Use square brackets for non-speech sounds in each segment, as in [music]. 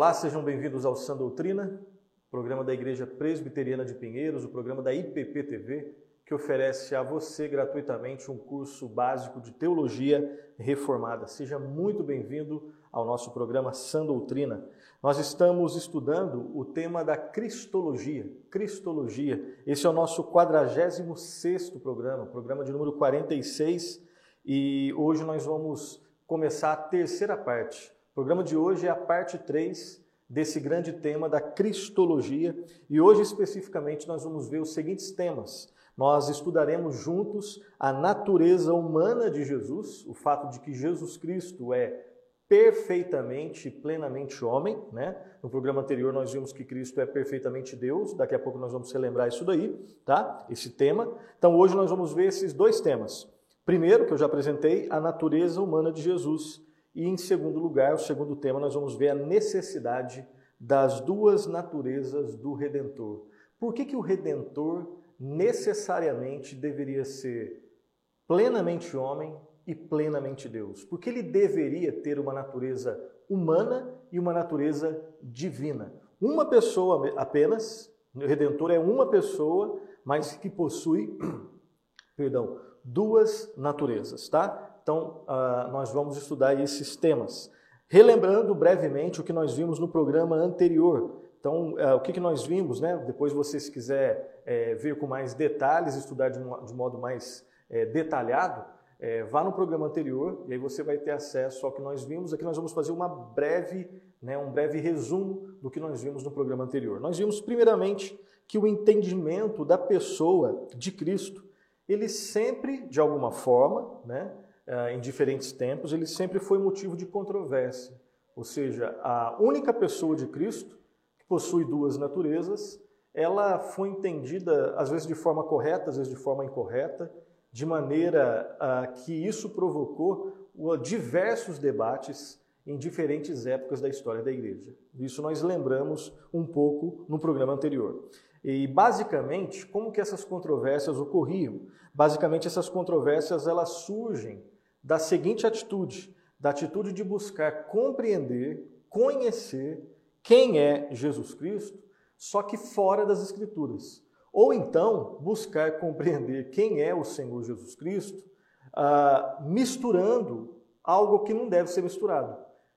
Olá, sejam bem-vindos ao Sã Doutrina, programa da Igreja Presbiteriana de Pinheiros, o programa da IPP TV, que oferece a você gratuitamente um curso básico de teologia reformada. Seja muito bem-vindo ao nosso programa Sã Doutrina. Nós estamos estudando o tema da Cristologia. Cristologia. Esse é o nosso 46º programa, programa de número 46, e hoje nós vamos começar a terceira parte. O programa de hoje é a parte 3 desse grande tema da Cristologia, e hoje especificamente nós vamos ver os seguintes temas. Nós estudaremos juntos a natureza humana de Jesus, o fato de que Jesus Cristo é perfeitamente e plenamente homem, né? No programa anterior nós vimos que Cristo é perfeitamente Deus, daqui a pouco nós vamos relembrar isso daí, tá? Esse tema. Então hoje nós vamos ver esses dois temas. Primeiro, que eu já apresentei, a natureza humana de Jesus. E em segundo lugar, o segundo tema, nós vamos ver a necessidade das duas naturezas do Redentor. Por que, que o Redentor necessariamente deveria ser plenamente homem e plenamente Deus? Porque ele deveria ter uma natureza humana e uma natureza divina. Uma pessoa apenas, o Redentor é uma pessoa, mas que possui, [clears throat] perdão, duas naturezas, tá? Então, uh, nós vamos estudar esses temas. Relembrando brevemente o que nós vimos no programa anterior. Então, uh, o que, que nós vimos, né? Depois, você, se quiser é, ver com mais detalhes, estudar de, um, de modo mais é, detalhado, é, vá no programa anterior e aí você vai ter acesso ao que nós vimos. Aqui nós vamos fazer uma breve, né, um breve resumo do que nós vimos no programa anterior. Nós vimos, primeiramente, que o entendimento da pessoa de Cristo, ele sempre, de alguma forma, né, em diferentes tempos, ele sempre foi motivo de controvérsia. Ou seja, a única pessoa de Cristo, que possui duas naturezas, ela foi entendida, às vezes de forma correta, às vezes de forma incorreta, de maneira uh, que isso provocou diversos debates em diferentes épocas da história da igreja. Isso nós lembramos um pouco no programa anterior. E basicamente, como que essas controvérsias ocorriam? Basicamente, essas controvérsias elas surgem da seguinte atitude, da atitude de buscar compreender, conhecer quem é Jesus Cristo, só que fora das escrituras. Ou então buscar compreender quem é o Senhor Jesus Cristo, ah, misturando algo que não deve ser misturado: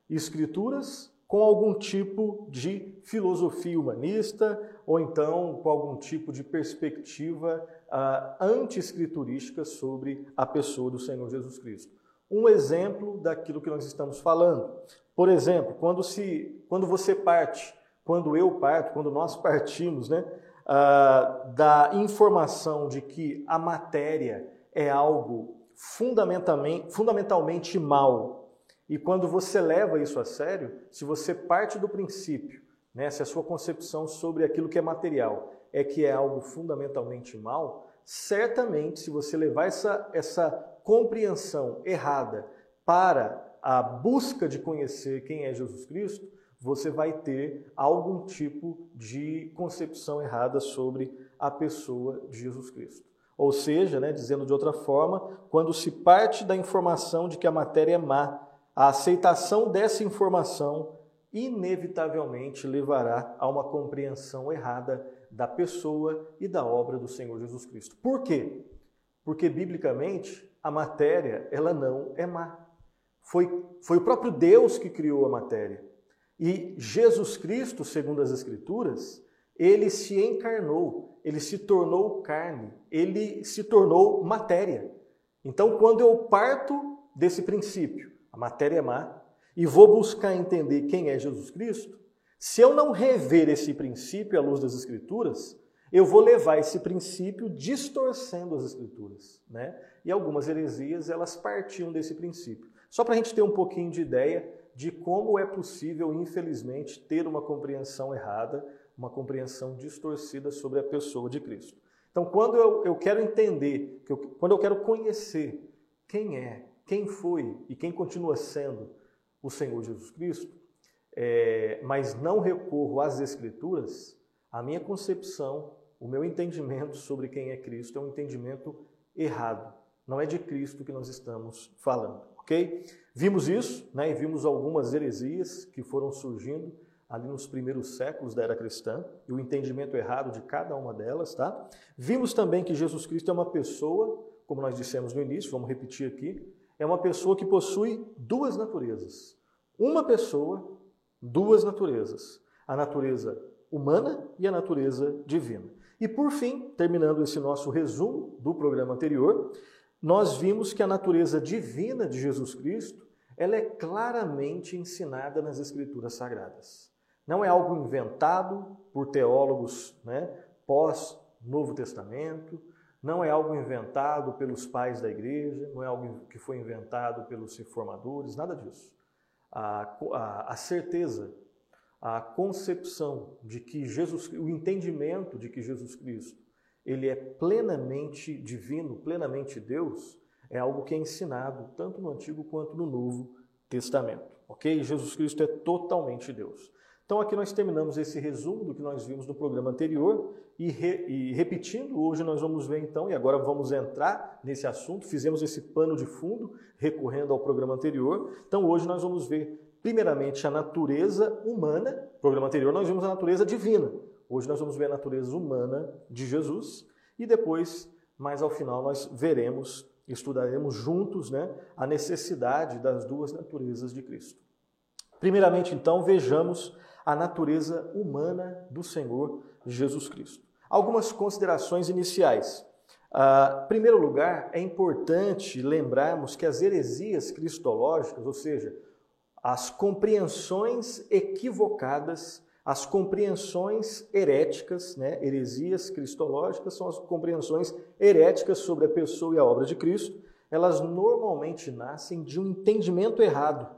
escrituras com algum tipo de filosofia humanista, ou então com algum tipo de perspectiva ah, anti-escriturística sobre a pessoa do Senhor Jesus Cristo. Um exemplo daquilo que nós estamos falando. Por exemplo, quando, se, quando você parte, quando eu parto, quando nós partimos, né, uh, da informação de que a matéria é algo fundamentalmente, fundamentalmente mal, e quando você leva isso a sério, se você parte do princípio, né, se a sua concepção sobre aquilo que é material é que é algo fundamentalmente mal, certamente, se você levar essa, essa compreensão errada para a busca de conhecer quem é Jesus Cristo, você vai ter algum tipo de concepção errada sobre a pessoa de Jesus Cristo. Ou seja, né, dizendo de outra forma, quando se parte da informação de que a matéria é má, a aceitação dessa informação inevitavelmente levará a uma compreensão errada da pessoa e da obra do Senhor Jesus Cristo. Por quê? Porque biblicamente a matéria ela não é má. Foi, foi o próprio Deus que criou a matéria. E Jesus Cristo, segundo as Escrituras, ele se encarnou, ele se tornou carne, ele se tornou matéria. Então, quando eu parto desse princípio, a matéria é má, e vou buscar entender quem é Jesus Cristo, se eu não rever esse princípio à luz das Escrituras, eu vou levar esse princípio distorcendo as Escrituras. Né? E algumas heresias, elas partiam desse princípio. Só para a gente ter um pouquinho de ideia de como é possível, infelizmente, ter uma compreensão errada, uma compreensão distorcida sobre a pessoa de Cristo. Então, quando eu, eu quero entender, que eu, quando eu quero conhecer quem é, quem foi e quem continua sendo o Senhor Jesus Cristo, é, mas não recorro às Escrituras, a minha concepção, o meu entendimento sobre quem é Cristo é um entendimento errado. Não é de Cristo que nós estamos falando ok? Vimos isso, né, e vimos algumas heresias que foram surgindo ali nos primeiros séculos da era cristã e o entendimento errado de cada uma delas, tá? Vimos também que Jesus Cristo é uma pessoa, como nós dissemos no início, vamos repetir aqui, é uma pessoa que possui duas naturezas. Uma pessoa, duas naturezas. A natureza humana e a natureza divina. E por fim, terminando esse nosso resumo do programa anterior, nós vimos que a natureza divina de Jesus Cristo, ela é claramente ensinada nas escrituras sagradas. Não é algo inventado por teólogos né, pós Novo Testamento, não é algo inventado pelos pais da igreja, não é algo que foi inventado pelos reformadores, nada disso. A, a, a certeza a concepção de que Jesus, o entendimento de que Jesus Cristo, ele é plenamente divino, plenamente Deus, é algo que é ensinado tanto no Antigo quanto no Novo Testamento, ok? Jesus Cristo é totalmente Deus. Então aqui nós terminamos esse resumo do que nós vimos no programa anterior e, re, e, repetindo, hoje nós vamos ver então, e agora vamos entrar nesse assunto, fizemos esse pano de fundo recorrendo ao programa anterior, então hoje nós vamos ver primeiramente a natureza humana. No programa anterior nós vimos a natureza divina. Hoje nós vamos ver a natureza humana de Jesus e depois, mais ao final, nós veremos, estudaremos juntos né, a necessidade das duas naturezas de Cristo. Primeiramente, então, vejamos a natureza humana do Senhor Jesus Cristo. Algumas considerações iniciais. Uh, em primeiro lugar, é importante lembrarmos que as heresias cristológicas, ou seja, as compreensões equivocadas, as compreensões heréticas, né? heresias cristológicas são as compreensões heréticas sobre a pessoa e a obra de Cristo, elas normalmente nascem de um entendimento errado,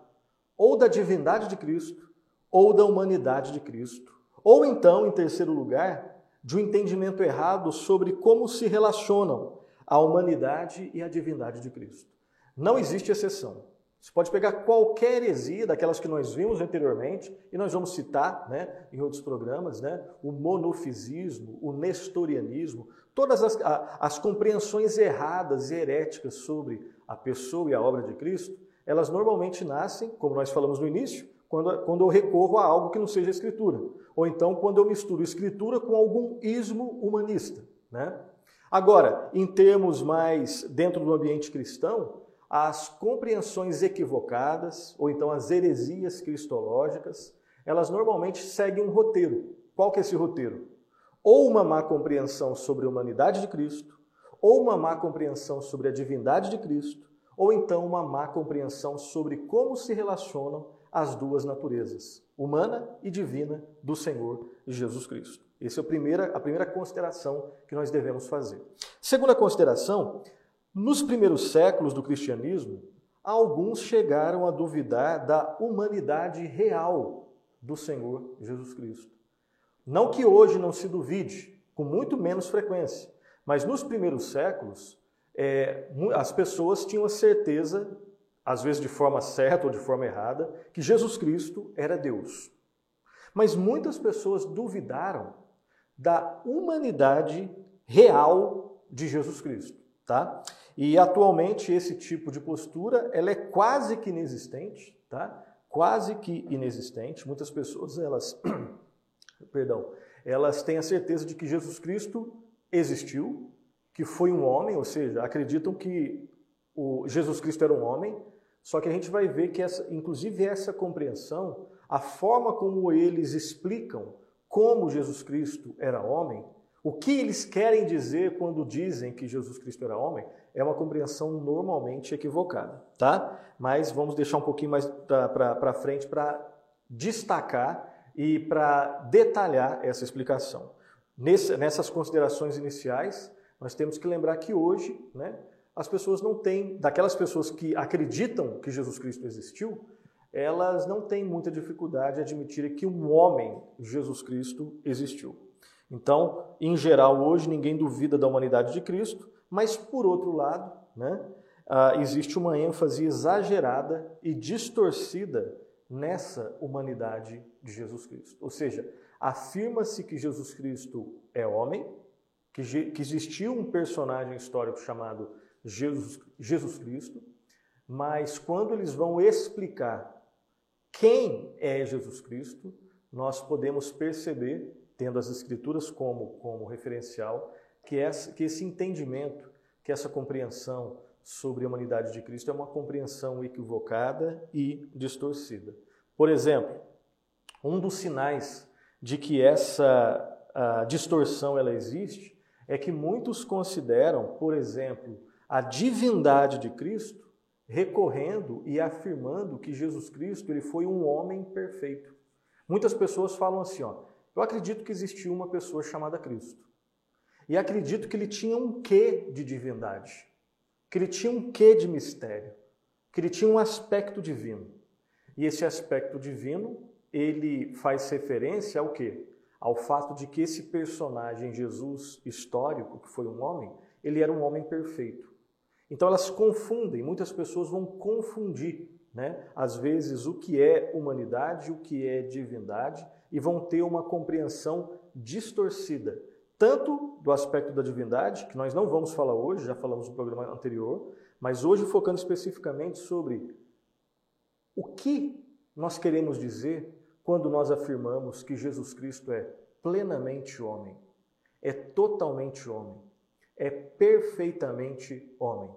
ou da divindade de Cristo, ou da humanidade de Cristo, ou então, em terceiro lugar, de um entendimento errado sobre como se relacionam a humanidade e a divindade de Cristo. Não existe exceção. Você pode pegar qualquer heresia daquelas que nós vimos anteriormente, e nós vamos citar né, em outros programas, né, o monofisismo, o nestorianismo, todas as, as compreensões erradas e heréticas sobre a pessoa e a obra de Cristo, elas normalmente nascem, como nós falamos no início, quando, quando eu recorro a algo que não seja escritura. Ou então quando eu misturo escritura com algum ismo humanista. Né? Agora, em termos mais dentro do ambiente cristão, as compreensões equivocadas, ou então as heresias cristológicas, elas normalmente seguem um roteiro. Qual que é esse roteiro? Ou uma má compreensão sobre a humanidade de Cristo, ou uma má compreensão sobre a divindade de Cristo, ou então uma má compreensão sobre como se relacionam as duas naturezas, humana e divina, do Senhor Jesus Cristo. Essa é a primeira, a primeira consideração que nós devemos fazer. Segunda consideração, nos primeiros séculos do cristianismo, alguns chegaram a duvidar da humanidade real do Senhor Jesus Cristo. Não que hoje não se duvide, com muito menos frequência, mas nos primeiros séculos, é, as pessoas tinham a certeza, às vezes de forma certa ou de forma errada, que Jesus Cristo era Deus. Mas muitas pessoas duvidaram da humanidade real de Jesus Cristo, tá? E atualmente esse tipo de postura ela é quase que inexistente, tá? Quase que inexistente. Muitas pessoas elas, [clears throat] perdão, elas têm a certeza de que Jesus Cristo existiu, que foi um homem, ou seja, acreditam que o Jesus Cristo era um homem. Só que a gente vai ver que essa, inclusive essa compreensão, a forma como eles explicam como Jesus Cristo era homem, o que eles querem dizer quando dizem que Jesus Cristo era homem, é uma compreensão normalmente equivocada, tá? Mas vamos deixar um pouquinho mais para frente para destacar e para detalhar essa explicação. Nesse, nessas considerações iniciais, nós temos que lembrar que hoje, né, as pessoas não têm, daquelas pessoas que acreditam que Jesus Cristo existiu, elas não têm muita dificuldade em admitir que um homem, Jesus Cristo, existiu. Então, em geral, hoje ninguém duvida da humanidade de Cristo, mas, por outro lado, né, uh, existe uma ênfase exagerada e distorcida nessa humanidade de Jesus Cristo. Ou seja, afirma-se que Jesus Cristo é homem, que, que existiu um personagem histórico chamado Jesus, Jesus Cristo, mas quando eles vão explicar quem é Jesus Cristo, nós podemos perceber, tendo as Escrituras como, como referencial, que, essa, que esse entendimento, que essa compreensão sobre a humanidade de Cristo é uma compreensão equivocada e distorcida. Por exemplo, um dos sinais de que essa distorção ela existe é que muitos consideram, por exemplo, a divindade de Cristo recorrendo e afirmando que Jesus Cristo ele foi um homem perfeito. Muitas pessoas falam assim, ó, eu acredito que existiu uma pessoa chamada Cristo. E acredito que ele tinha um quê de divindade, que ele tinha um quê de mistério, que ele tinha um aspecto divino. E esse aspecto divino, ele faz referência ao quê? Ao fato de que esse personagem Jesus histórico, que foi um homem, ele era um homem perfeito. Então elas confundem, muitas pessoas vão confundir, né? às vezes, o que é humanidade, o que é divindade, e vão ter uma compreensão distorcida, tanto do aspecto da divindade, que nós não vamos falar hoje, já falamos no programa anterior, mas hoje focando especificamente sobre o que nós queremos dizer quando nós afirmamos que Jesus Cristo é plenamente homem, é totalmente homem é perfeitamente homem.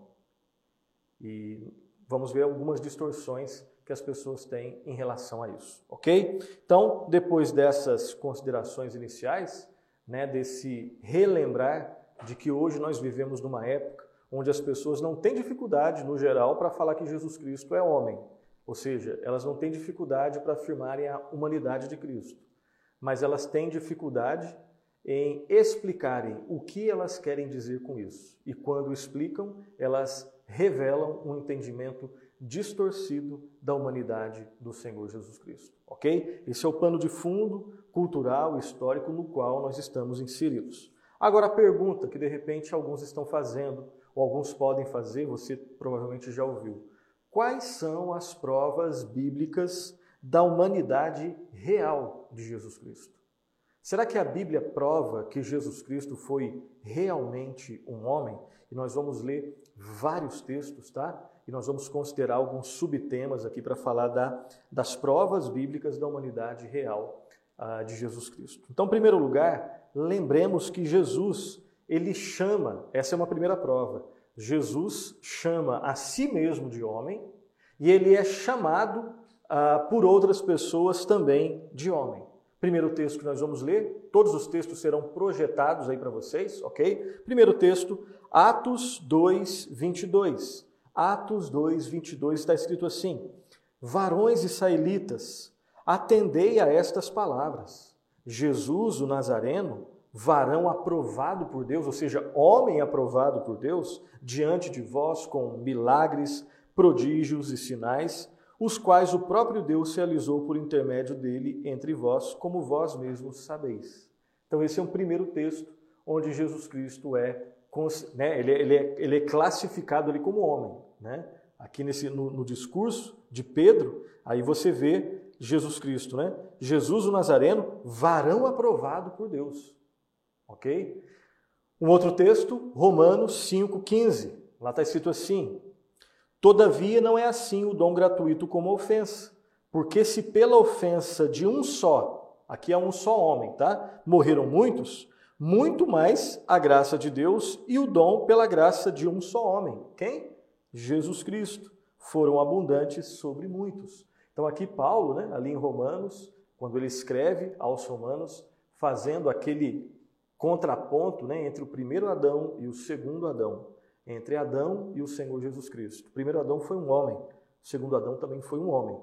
E vamos ver algumas distorções que as pessoas têm em relação a isso, ok? Então, depois dessas considerações iniciais, né, desse relembrar de que hoje nós vivemos numa época onde as pessoas não têm dificuldade, no geral, para falar que Jesus Cristo é homem. Ou seja, elas não têm dificuldade para afirmarem a humanidade de Cristo, mas elas têm dificuldade em explicarem o que elas querem dizer com isso. E quando explicam, elas revelam um entendimento distorcido da humanidade do Senhor Jesus Cristo. Ok? Esse é o pano de fundo cultural, histórico no qual nós estamos inseridos. Agora, a pergunta que de repente alguns estão fazendo, ou alguns podem fazer, você provavelmente já ouviu: quais são as provas bíblicas da humanidade real de Jesus Cristo? Será que a Bíblia prova que Jesus Cristo foi realmente um homem? E nós vamos ler vários textos, tá? E nós vamos considerar alguns subtemas aqui para falar da, das provas bíblicas da humanidade real uh, de Jesus Cristo. Então, em primeiro lugar, lembremos que Jesus, ele chama, essa é uma primeira prova, Jesus chama a si mesmo de homem e ele é chamado uh, por outras pessoas também de homem. Primeiro texto que nós vamos ler, todos os textos serão projetados aí para vocês, ok? Primeiro texto, Atos 2, 22. Atos 2, 22 está escrito assim: Varões israelitas, atendei a estas palavras. Jesus, o Nazareno, varão aprovado por Deus, ou seja, homem aprovado por Deus, diante de vós com milagres, prodígios e sinais os quais o próprio Deus realizou por intermédio dele entre vós, como vós mesmos sabeis. Então, esse é um primeiro texto onde Jesus Cristo é, né, ele, é, ele, é, ele é classificado ali como homem. Né? Aqui nesse, no, no discurso de Pedro, aí você vê Jesus Cristo, né? Jesus o Nazareno, varão aprovado por Deus. Ok? Um outro texto, Romanos 5,15. Lá está escrito assim: Todavia, não é assim o dom gratuito como ofensa. Porque se pela ofensa de um só, aqui é um só homem, tá? Morreram muitos, muito mais a graça de Deus e o dom pela graça de um só homem. Quem? Jesus Cristo. Foram abundantes sobre muitos. Então aqui Paulo, né, ali em Romanos, quando ele escreve aos romanos, fazendo aquele contraponto né, entre o primeiro Adão e o segundo Adão entre Adão e o Senhor Jesus Cristo. O primeiro Adão foi um homem, o segundo Adão também foi um homem.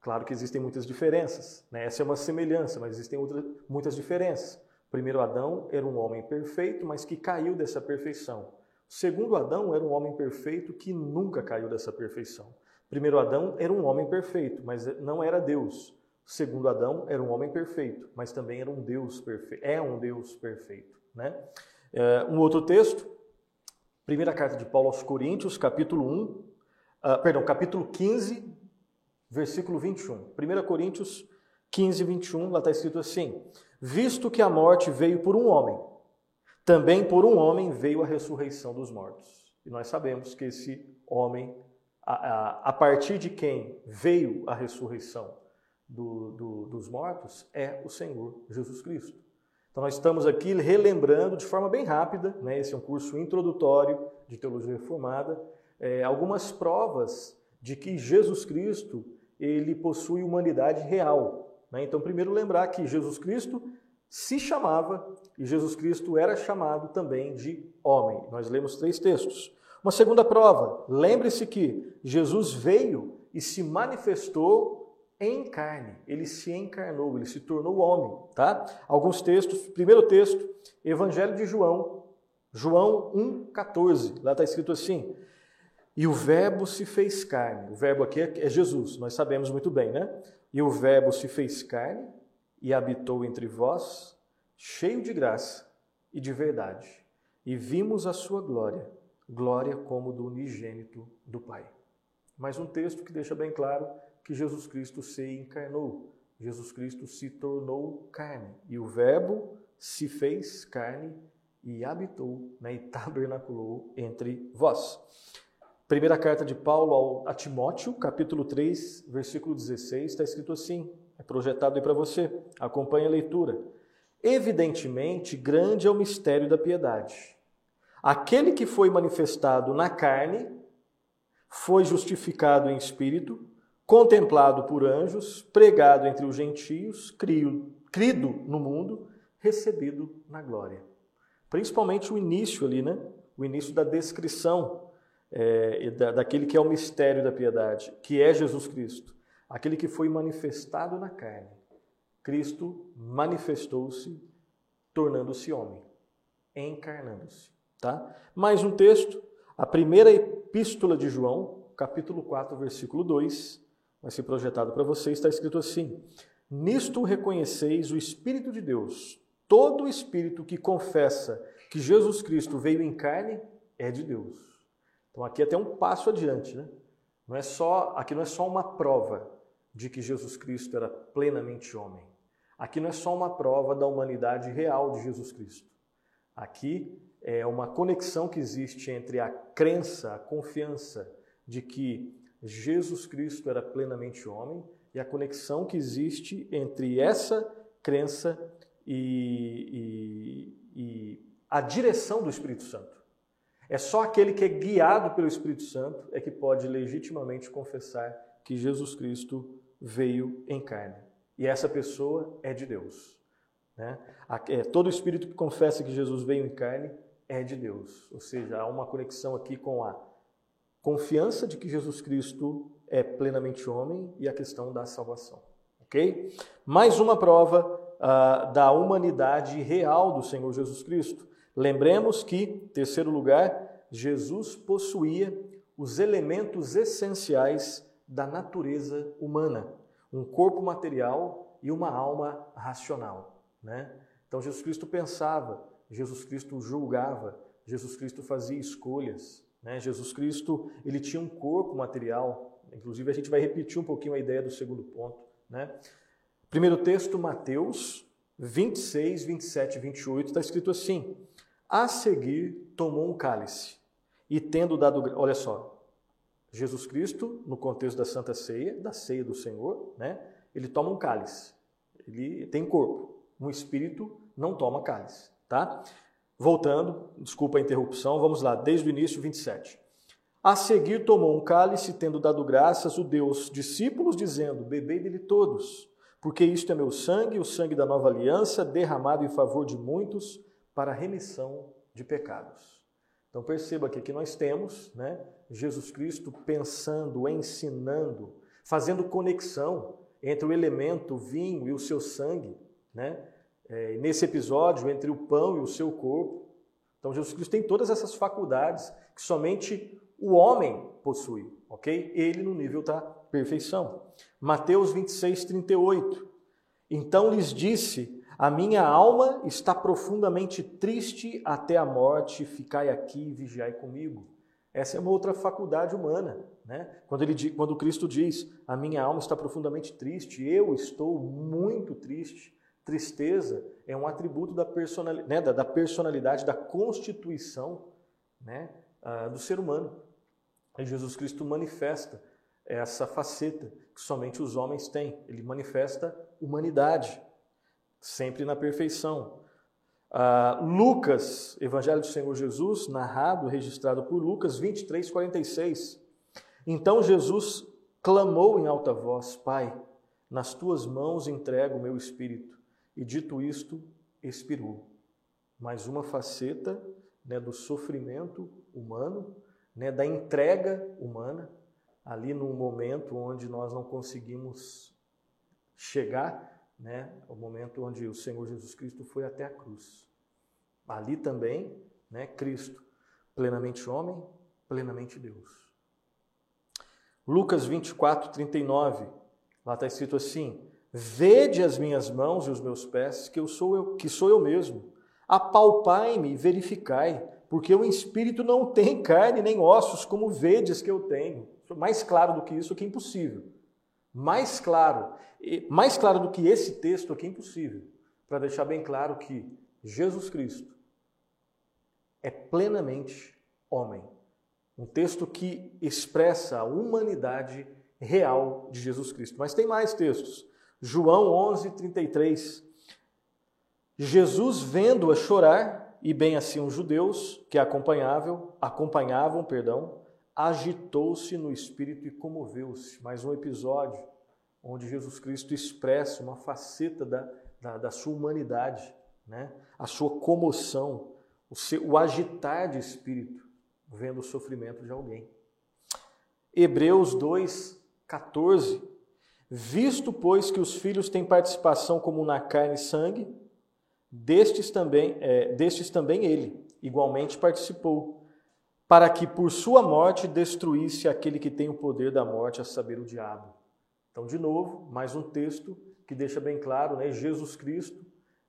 Claro que existem muitas diferenças, né? essa é uma semelhança, mas existem outras, muitas diferenças. O primeiro Adão era um homem perfeito, mas que caiu dessa perfeição. O segundo Adão era um homem perfeito que nunca caiu dessa perfeição. O primeiro Adão era um homem perfeito, mas não era Deus. O segundo Adão era um homem perfeito, mas também era um Deus perfeito. É um Deus perfeito. Né? É, um outro texto, Primeira carta de Paulo aos Coríntios, capítulo 1, uh, ah, perdão, capítulo 15, versículo 21. 1 Coríntios 15, 21, lá está escrito assim: Visto que a morte veio por um homem, também por um homem veio a ressurreição dos mortos. E nós sabemos que esse homem, a, a, a partir de quem veio a ressurreição do, do, dos mortos é o Senhor Jesus Cristo. Então nós estamos aqui relembrando de forma bem rápida, né, esse é um curso introdutório de teologia reformada, é, algumas provas de que Jesus Cristo ele possui humanidade real. Né? Então, primeiro lembrar que Jesus Cristo se chamava e Jesus Cristo era chamado também de homem. Nós lemos três textos. Uma segunda prova, lembre-se que Jesus veio e se manifestou em carne. Ele se encarnou, ele se tornou homem, tá? Alguns textos. Primeiro texto, Evangelho de João, João 1:14. Lá está escrito assim: "E o Verbo se fez carne". O Verbo aqui é Jesus, nós sabemos muito bem, né? "E o Verbo se fez carne e habitou entre vós, cheio de graça e de verdade, e vimos a sua glória, glória como do unigênito do Pai". Mais um texto que deixa bem claro que Jesus Cristo se encarnou. Jesus Cristo se tornou carne. E o Verbo se fez carne e habitou né, e tabernaculou entre vós. Primeira carta de Paulo ao, a Timóteo, capítulo 3, versículo 16, está escrito assim, é projetado aí para você, acompanhe a leitura. Evidentemente, grande é o mistério da piedade. Aquele que foi manifestado na carne foi justificado em espírito, contemplado por anjos, pregado entre os gentios, crido no mundo, recebido na glória. Principalmente o início ali, né? O início da descrição é, da, daquele que é o mistério da piedade, que é Jesus Cristo, aquele que foi manifestado na carne. Cristo manifestou-se, tornando-se homem, encarnando-se. Tá? Mais um texto, a primeira epístola de João, capítulo 4, versículo 2, vai ser projetado para você, está escrito assim: Nisto reconheceis o Espírito de Deus. Todo espírito que confessa que Jesus Cristo veio em carne é de Deus. Então aqui é até um passo adiante, né? Não é só, aqui não é só uma prova de que Jesus Cristo era plenamente homem. Aqui não é só uma prova da humanidade real de Jesus Cristo. Aqui é uma conexão que existe entre a crença, a confiança de que Jesus Cristo era plenamente homem e a conexão que existe entre essa crença e, e, e a direção do Espírito Santo. É só aquele que é guiado pelo Espírito Santo é que pode legitimamente confessar que Jesus Cristo veio em carne. E essa pessoa é de Deus. Né? É, todo espírito que confessa que Jesus veio em carne é de Deus. Ou seja, há uma conexão aqui com a confiança de que Jesus Cristo é plenamente homem e a questão da salvação. Ok? Mais uma prova uh, da humanidade real do Senhor Jesus Cristo. Lembremos que, terceiro lugar, Jesus possuía os elementos essenciais da natureza humana: um corpo material e uma alma racional. Né? Então, Jesus Cristo pensava, Jesus Cristo julgava, Jesus Cristo fazia escolhas, né? Jesus Cristo ele tinha um corpo material, inclusive a gente vai repetir um pouquinho a ideia do segundo ponto. Né? Primeiro texto, Mateus 26, 27 e 28, está escrito assim: A seguir tomou um cálice, e tendo dado. Olha só, Jesus Cristo, no contexto da Santa Ceia, da ceia do Senhor, né? ele toma um cálice. Ele tem corpo. Um espírito não toma cálice. Tá? Voltando, desculpa a interrupção, vamos lá, desde o início 27. A seguir tomou um cálice, tendo dado graças, o Deus discípulos, dizendo: Bebei dele todos, porque isto é meu sangue, o sangue da nova aliança, derramado em favor de muitos para a remissão de pecados. Então perceba aqui que nós temos né, Jesus Cristo pensando, ensinando, fazendo conexão entre o elemento vinho e o seu sangue, né? É, nesse episódio entre o pão e o seu corpo. Então, Jesus Cristo tem todas essas faculdades que somente o homem possui, ok? Ele no nível da perfeição. Mateus 26, 38. Então lhes disse: A minha alma está profundamente triste até a morte, ficai aqui e vigiai comigo. Essa é uma outra faculdade humana. Né? Quando, ele, quando Cristo diz: A minha alma está profundamente triste, eu estou muito triste. Tristeza é um atributo da personalidade, né, da, da, personalidade, da constituição né, uh, do ser humano. E Jesus Cristo manifesta essa faceta que somente os homens têm. Ele manifesta humanidade, sempre na perfeição. Uh, Lucas, Evangelho do Senhor Jesus, narrado, registrado por Lucas 23, 46. Então Jesus clamou em alta voz: Pai, nas tuas mãos entrego o meu espírito. E dito isto, expirou. Mais uma faceta né, do sofrimento humano, né, da entrega humana, ali num momento onde nós não conseguimos chegar né, o momento onde o Senhor Jesus Cristo foi até a cruz. Ali também, né, Cristo, plenamente homem, plenamente Deus. Lucas 24, 39, lá está escrito assim: Vede as minhas mãos e os meus pés, que eu sou eu, que sou eu mesmo. Apalpai-me e verificai, porque o espírito não tem carne nem ossos, como vedes que eu tenho. Mais claro do que isso, que é impossível. Mais claro, mais claro do que esse texto aqui é impossível, para deixar bem claro que Jesus Cristo é plenamente homem. Um texto que expressa a humanidade real de Jesus Cristo. Mas tem mais textos. João 11, 33. Jesus, vendo-a chorar, e bem assim os judeus que acompanhavam, acompanhavam, perdão, agitou-se no espírito e comoveu-se. Mais um episódio onde Jesus Cristo expressa uma faceta da, da, da sua humanidade, né? a sua comoção, o, seu, o agitar de espírito, vendo o sofrimento de alguém. Hebreus 2, 14. Visto, pois, que os filhos têm participação como na carne e sangue, destes também, é, destes também ele, igualmente participou, para que por sua morte destruísse aquele que tem o poder da morte, a saber, o diabo. Então, de novo, mais um texto que deixa bem claro, né? Jesus Cristo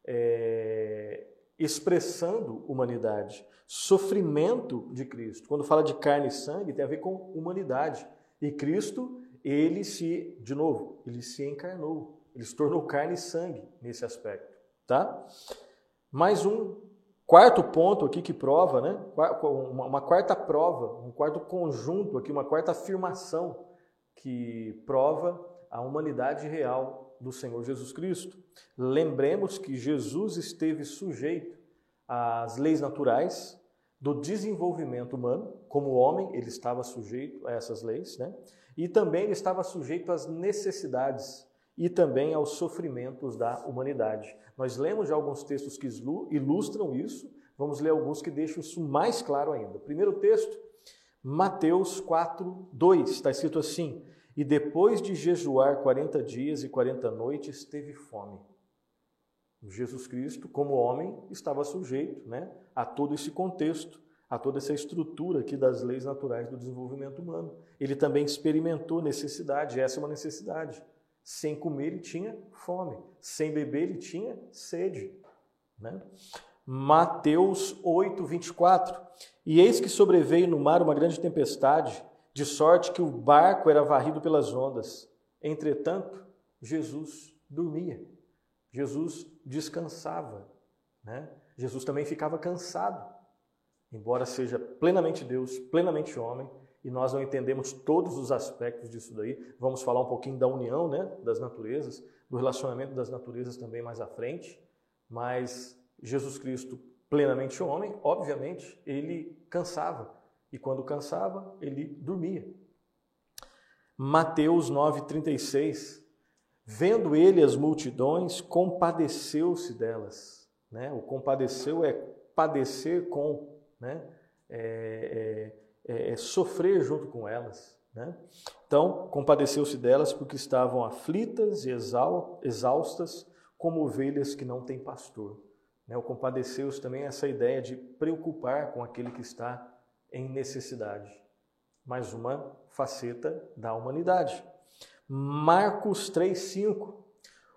é, expressando humanidade, sofrimento de Cristo. Quando fala de carne e sangue, tem a ver com humanidade. E Cristo, ele se, de novo, ele se encarnou, ele se tornou carne e sangue nesse aspecto, tá? Mais um quarto ponto aqui que prova, né? Uma quarta prova, um quarto conjunto aqui, uma quarta afirmação que prova a humanidade real do Senhor Jesus Cristo. Lembremos que Jesus esteve sujeito às leis naturais do desenvolvimento humano, como homem, ele estava sujeito a essas leis, né? E também ele estava sujeito às necessidades e também aos sofrimentos da humanidade. Nós lemos já alguns textos que ilustram isso, vamos ler alguns que deixam isso mais claro ainda. Primeiro texto, Mateus 4, 2, está escrito assim: e depois de jejuar 40 dias e 40 noites, teve fome. Jesus Cristo, como homem, estava sujeito né, a todo esse contexto, a toda essa estrutura aqui das leis naturais do desenvolvimento humano. Ele também experimentou necessidade, essa é uma necessidade. Sem comer, ele tinha fome. Sem beber, ele tinha sede. Né? Mateus 8, 24. E eis que sobreveio no mar uma grande tempestade de sorte que o barco era varrido pelas ondas. Entretanto, Jesus dormia, Jesus descansava, né? Jesus também ficava cansado, embora seja plenamente Deus, plenamente homem, e nós não entendemos todos os aspectos disso daí. Vamos falar um pouquinho da união, né, das naturezas, do relacionamento das naturezas também mais à frente, mas Jesus Cristo, plenamente homem, obviamente, ele cansava, e quando cansava, ele dormia. Mateus 9,36. Vendo ele as multidões, compadeceu-se delas. Né? O compadeceu é padecer com, né? É, é, é, é sofrer junto com elas. Né? Então, compadeceu-se delas porque estavam aflitas e exaustas, como ovelhas que não têm pastor. Né? O compadeceu-se também é essa ideia de preocupar com aquele que está em necessidade. Mais uma faceta da humanidade. Marcos 3,5.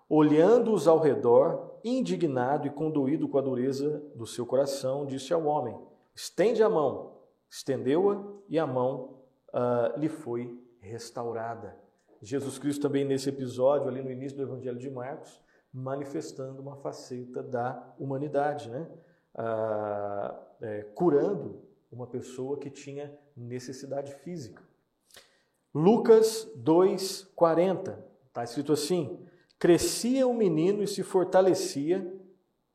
Olhando-os ao redor, indignado e conduído com a dureza do seu coração, disse ao homem: Estende a mão. Estendeu-a e a mão uh, lhe foi restaurada. Jesus Cristo também nesse episódio, ali no início do Evangelho de Marcos, manifestando uma faceta da humanidade, né? Uh, é, curando uma pessoa que tinha necessidade física. Lucas 2:40. Está escrito assim: Crescia o menino e se fortalecia,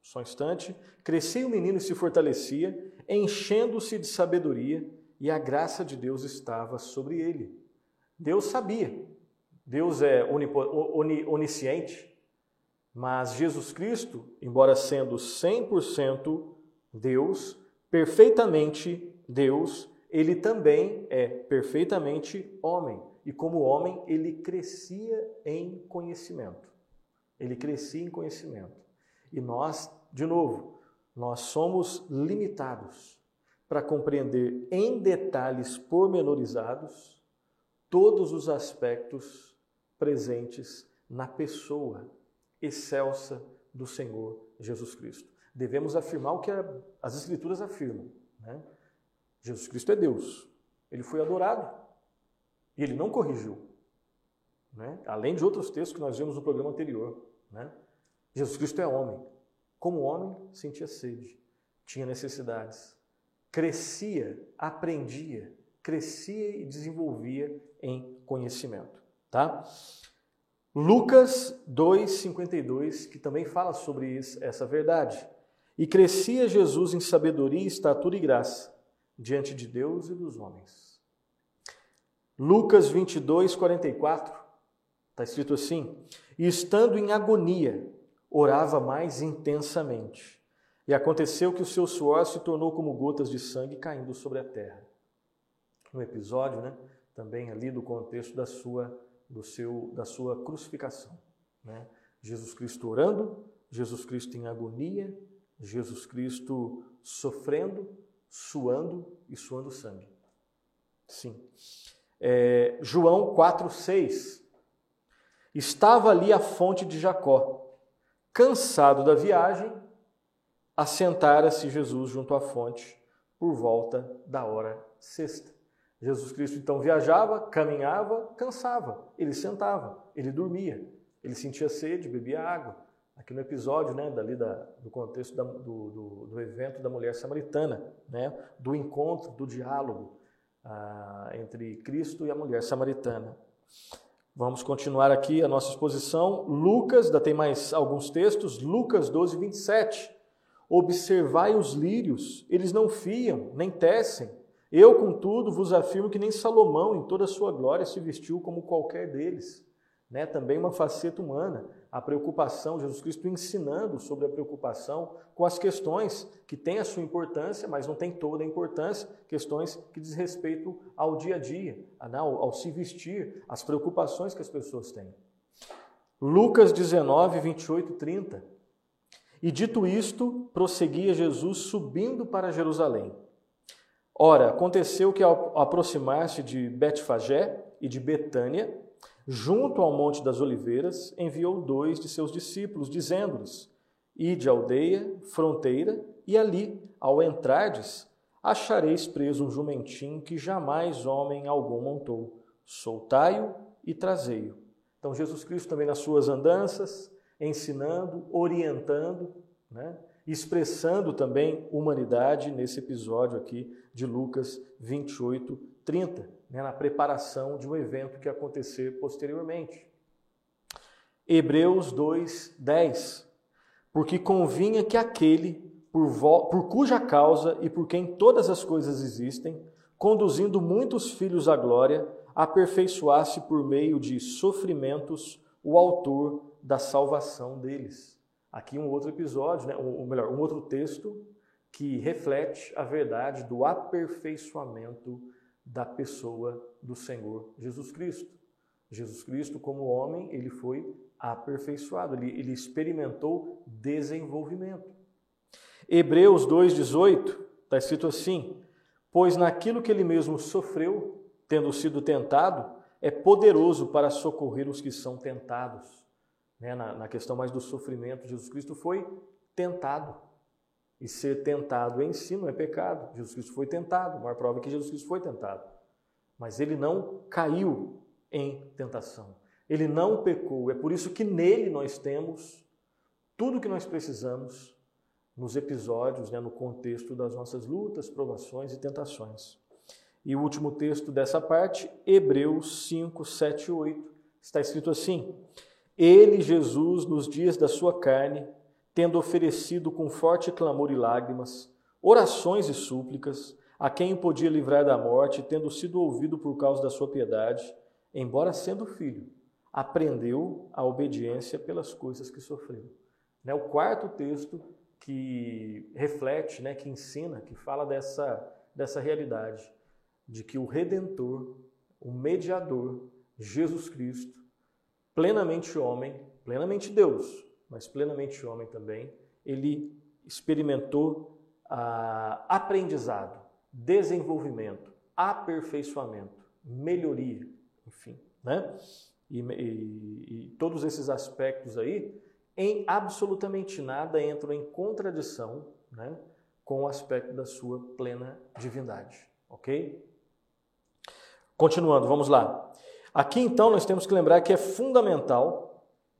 só um instante, crescia o menino e se fortalecia, enchendo-se de sabedoria, e a graça de Deus estava sobre ele. Deus sabia, Deus é onisciente, mas Jesus Cristo, embora sendo 100% Deus, perfeitamente Deus, ele também é perfeitamente homem. E como homem, ele crescia em conhecimento. Ele crescia em conhecimento. E nós, de novo, nós somos limitados para compreender em detalhes pormenorizados todos os aspectos presentes na pessoa excelsa do Senhor Jesus Cristo. Devemos afirmar o que as Escrituras afirmam. Né? Jesus Cristo é Deus. Ele foi adorado e ele não corrigiu. Né? Além de outros textos que nós vimos no programa anterior. Né? Jesus Cristo é homem. Como homem, sentia sede, tinha necessidades, crescia, aprendia, crescia e desenvolvia em conhecimento. Tá? Lucas 2,52, que também fala sobre isso, essa verdade. E crescia Jesus em sabedoria, estatura e graça, diante de Deus e dos homens. Lucas 22, 44, está escrito assim: E estando em agonia, orava mais intensamente. E aconteceu que o seu suor se tornou como gotas de sangue caindo sobre a terra. No episódio, né, também ali do contexto da sua do seu, da sua crucificação. Né? Jesus Cristo orando, Jesus Cristo em agonia, Jesus Cristo sofrendo, suando e suando sangue. Sim. É, João 4,6 Estava ali a fonte de Jacó. Cansado da viagem, assentara-se Jesus junto à fonte por volta da hora sexta. Jesus Cristo então viajava, caminhava, cansava, ele sentava, ele dormia, ele sentia sede, bebia água. Aqui no episódio, né, dali da, do contexto da, do, do, do, evento da mulher samaritana, né, do encontro, do diálogo ah, entre Cristo e a mulher samaritana. Vamos continuar aqui a nossa exposição. Lucas, ainda tem mais alguns textos. Lucas 12, 27. Observai os lírios, eles não fiam, nem tecem, eu, contudo, vos afirmo que nem Salomão, em toda a sua glória, se vestiu como qualquer deles. Né? Também uma faceta humana, a preocupação, Jesus Cristo ensinando sobre a preocupação com as questões que têm a sua importância, mas não tem toda a importância, questões que diz respeito ao dia a dia, ao, ao se vestir, as preocupações que as pessoas têm. Lucas 19, 28 30. E dito isto, prosseguia Jesus subindo para Jerusalém. Ora, aconteceu que ao aproximar-se de Betfagé e de Betânia, junto ao Monte das Oliveiras, enviou dois de seus discípulos, dizendo-lhes: Ide aldeia, fronteira, e ali, ao entrardes, achareis preso um jumentinho que jamais homem algum montou. Soltai-o e trazei-o. Então, Jesus Cristo também nas suas andanças, ensinando, orientando, né? expressando também humanidade nesse episódio aqui de Lucas 28, 30, né, na preparação de um evento que acontecer posteriormente. Hebreus 2, 10. Porque convinha que aquele, por, por cuja causa e por quem todas as coisas existem, conduzindo muitos filhos à glória, aperfeiçoasse por meio de sofrimentos o autor da salvação deles. Aqui um outro episódio, né, ou melhor, um outro texto que reflete a verdade do aperfeiçoamento da pessoa do Senhor Jesus Cristo. Jesus Cristo, como homem, ele foi aperfeiçoado, ele, ele experimentou desenvolvimento. Hebreus 2,18 está escrito assim: Pois naquilo que ele mesmo sofreu, tendo sido tentado, é poderoso para socorrer os que são tentados né, na, na questão mais do sofrimento, Jesus Cristo foi tentado. E ser tentado em si não é pecado. Jesus Cristo foi tentado. A maior prova é que Jesus Cristo foi tentado. Mas ele não caiu em tentação. Ele não pecou. É por isso que nele nós temos tudo o que nós precisamos nos episódios, né, no contexto das nossas lutas, provações e tentações. E o último texto dessa parte, Hebreus 5, 7 e 8, está escrito assim: Ele, Jesus, nos dias da sua carne, tendo oferecido com forte clamor e lágrimas, orações e súplicas, a quem podia livrar da morte, tendo sido ouvido por causa da sua piedade, embora sendo filho, aprendeu a obediência pelas coisas que sofreu. Né, o quarto texto que reflete, né, que ensina, que fala dessa, dessa realidade de que o Redentor, o Mediador, Jesus Cristo, plenamente homem, plenamente Deus, mas plenamente homem também, ele experimentou ah, aprendizado, desenvolvimento, aperfeiçoamento, melhoria, enfim, né? E, e, e todos esses aspectos aí, em absolutamente nada entram em contradição né, com o aspecto da sua plena divindade, ok? Continuando, vamos lá. Aqui então nós temos que lembrar que é fundamental,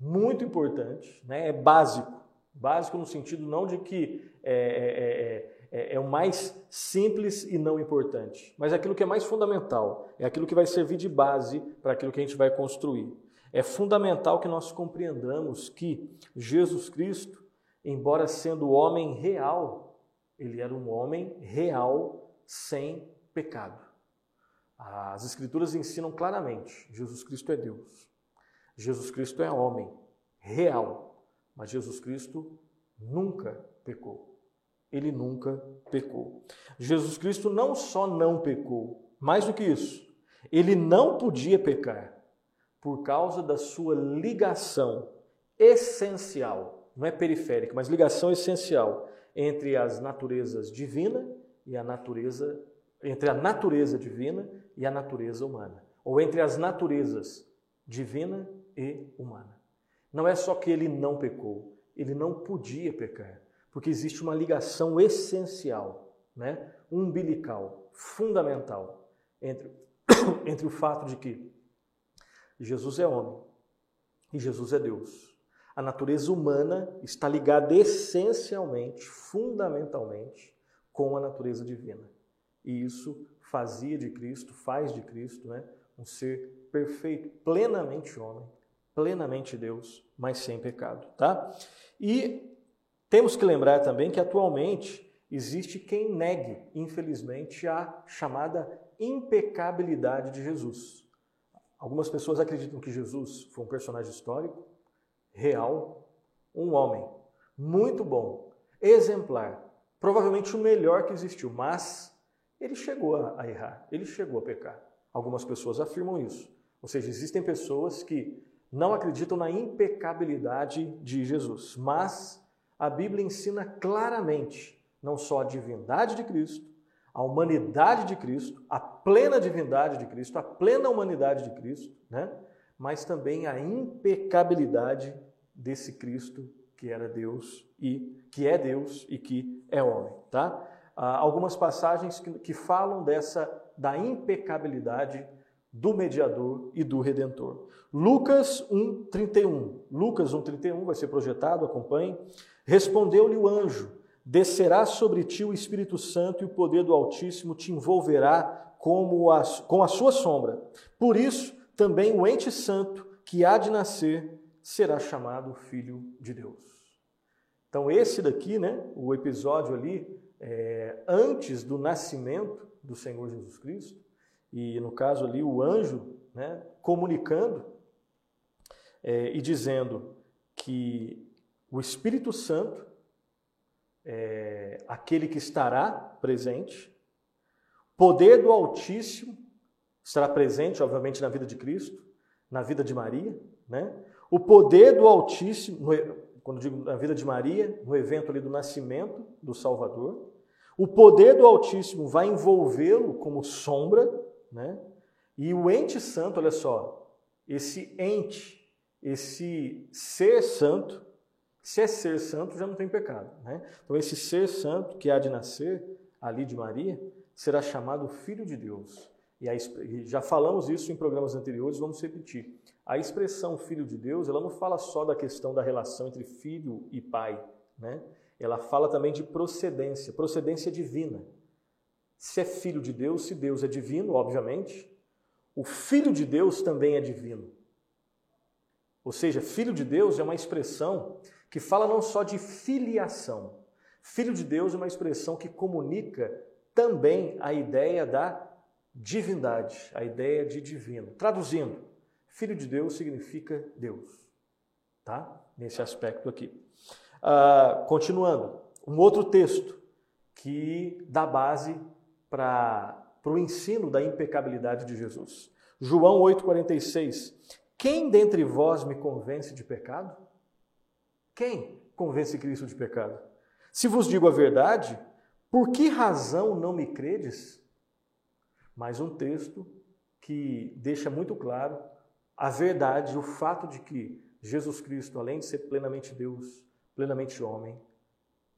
muito importante, né, é básico. Básico no sentido não de que é, é, é, é, o mais simples e não importante, mas é aquilo que é mais fundamental, é aquilo que vai servir de base para aquilo que a gente vai construir. É fundamental que nós compreendamos que Jesus Cristo, embora sendo homem real, ele era um homem real sem pecado. As Escrituras ensinam claramente: Jesus Cristo é Deus. Jesus Cristo é homem, real. Mas Jesus Cristo nunca pecou. Ele nunca pecou. Jesus Cristo não só não pecou, mais do que isso, ele não podia pecar por causa da sua ligação essencial, não é periférica, mas ligação essencial entre as naturezas divina e a natureza entre a natureza divina e a natureza humana, ou entre as naturezas divina e humana. Não é só que ele não pecou, ele não podia pecar, porque existe uma ligação essencial, né, umbilical, fundamental entre, [coughs] entre o fato de que Jesus é homem e Jesus é Deus. A natureza humana está ligada essencialmente, fundamentalmente, com a natureza divina. E isso fazia de Cristo, faz de Cristo, né, um ser perfeito, plenamente homem, plenamente Deus, mas sem pecado, tá? E temos que lembrar também que atualmente existe quem negue, infelizmente, a chamada impecabilidade de Jesus. Algumas pessoas acreditam que Jesus foi um personagem histórico, real, um homem muito bom, exemplar, provavelmente o melhor que existiu, mas ele chegou a errar, ele chegou a pecar. Algumas pessoas afirmam isso. Ou seja, existem pessoas que não acreditam na impecabilidade de Jesus, mas a Bíblia ensina claramente não só a divindade de Cristo, a humanidade de Cristo, a plena divindade de Cristo, a plena humanidade de Cristo, né? mas também a impecabilidade desse Cristo que era Deus e que é Deus e que é homem, tá? algumas passagens que, que falam dessa da impecabilidade do mediador e do redentor. Lucas 1:31. Lucas 1:31 vai ser projetado, acompanhe. Respondeu-lhe o anjo: Descerá sobre ti o Espírito Santo e o poder do Altíssimo te envolverá como com a sua sombra. Por isso, também o ente santo que há de nascer será chamado filho de Deus. Então esse daqui, né, o episódio ali é, antes do nascimento do Senhor Jesus Cristo, e no caso ali o anjo né, comunicando é, e dizendo que o Espírito Santo é aquele que estará presente, poder do Altíssimo estará presente, obviamente, na vida de Cristo, na vida de Maria, né? O poder do Altíssimo, quando digo na vida de Maria, no evento ali do nascimento do Salvador, o poder do Altíssimo vai envolvê-lo como sombra, né? E o ente santo, olha só, esse ente, esse ser santo, se é ser santo, já não tem pecado, né? Então esse ser santo que há de nascer ali de Maria será chamado Filho de Deus. E a, já falamos isso em programas anteriores, vamos repetir. A expressão Filho de Deus, ela não fala só da questão da relação entre filho e pai, né? ela fala também de procedência, procedência divina. Se é filho de Deus, se Deus é divino, obviamente, o filho de Deus também é divino. Ou seja, filho de Deus é uma expressão que fala não só de filiação. Filho de Deus é uma expressão que comunica também a ideia da divindade, a ideia de divino. Traduzindo, filho de Deus significa Deus, tá? Nesse aspecto aqui. Uh, continuando, um outro texto que dá base para o ensino da impecabilidade de Jesus. João 8,46. Quem dentre vós me convence de pecado? Quem convence Cristo de pecado? Se vos digo a verdade, por que razão não me credes? Mais um texto que deixa muito claro a verdade, o fato de que Jesus Cristo, além de ser plenamente Deus, plenamente homem,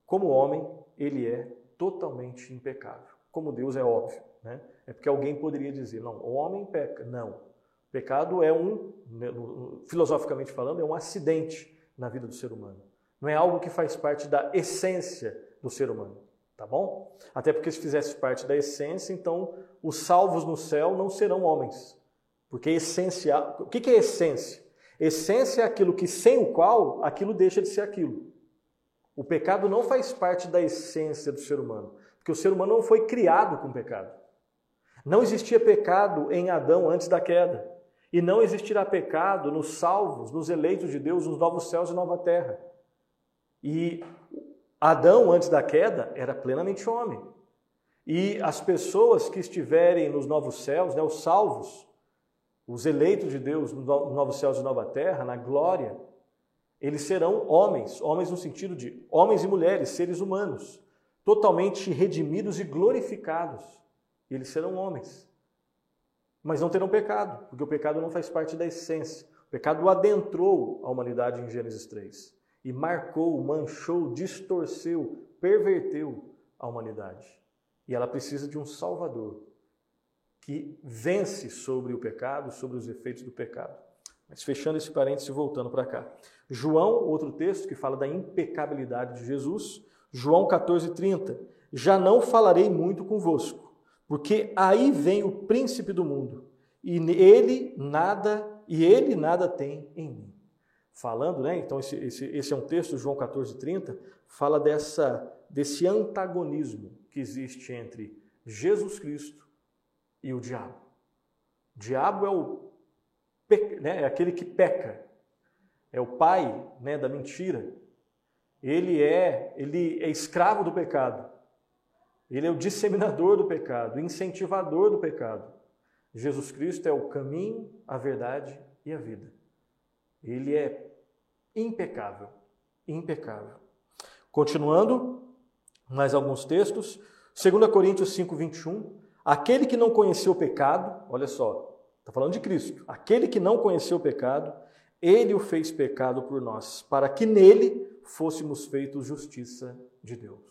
como homem, ele é totalmente impecável. Como Deus é óbvio, né? É porque alguém poderia dizer, não, o homem peca. Não. Pecado é um, né, filosoficamente falando, é um acidente na vida do ser humano. Não é algo que faz parte da essência do ser humano, tá bom? Até porque se fizesse parte da essência, então os salvos no céu não serão homens. Porque essência, o que é essência? Essência é aquilo que sem o qual aquilo deixa de ser aquilo. O pecado não faz parte da essência do ser humano, porque o ser humano não foi criado com pecado. Não existia pecado em Adão antes da queda, e não existirá pecado nos salvos, nos eleitos de Deus, nos novos céus e nova terra. E Adão, antes da queda, era plenamente homem. E as pessoas que estiverem nos novos céus, né, os salvos, os eleitos de Deus nos novos céus e nova terra, na glória, eles serão homens, homens no sentido de homens e mulheres, seres humanos, totalmente redimidos e glorificados. Eles serão homens. Mas não terão pecado, porque o pecado não faz parte da essência. O pecado adentrou a humanidade em Gênesis 3 e marcou, manchou, distorceu, perverteu a humanidade. E ela precisa de um Salvador que vence sobre o pecado, sobre os efeitos do pecado. Mas fechando esse parênteses e voltando para cá. João, outro texto que fala da impecabilidade de Jesus, João 14:30. Já não falarei muito convosco, porque aí vem o príncipe do mundo, e ele nada, e ele nada tem em mim. Falando, né? Então esse, esse, esse é um texto, João 14:30, fala dessa desse antagonismo que existe entre Jesus Cristo e o diabo. O diabo é o né, é aquele que peca, é o pai né, da mentira. Ele é, ele é escravo do pecado. Ele é o disseminador do pecado, incentivador do pecado. Jesus Cristo é o caminho, a verdade e a vida. Ele é impecável, impecável. Continuando, mais alguns textos. 2 Coríntios 5, 21. Aquele que não conheceu o pecado, olha só, está falando de Cristo. Aquele que não conheceu o pecado, ele o fez pecado por nós, para que nele fôssemos feitos justiça de Deus.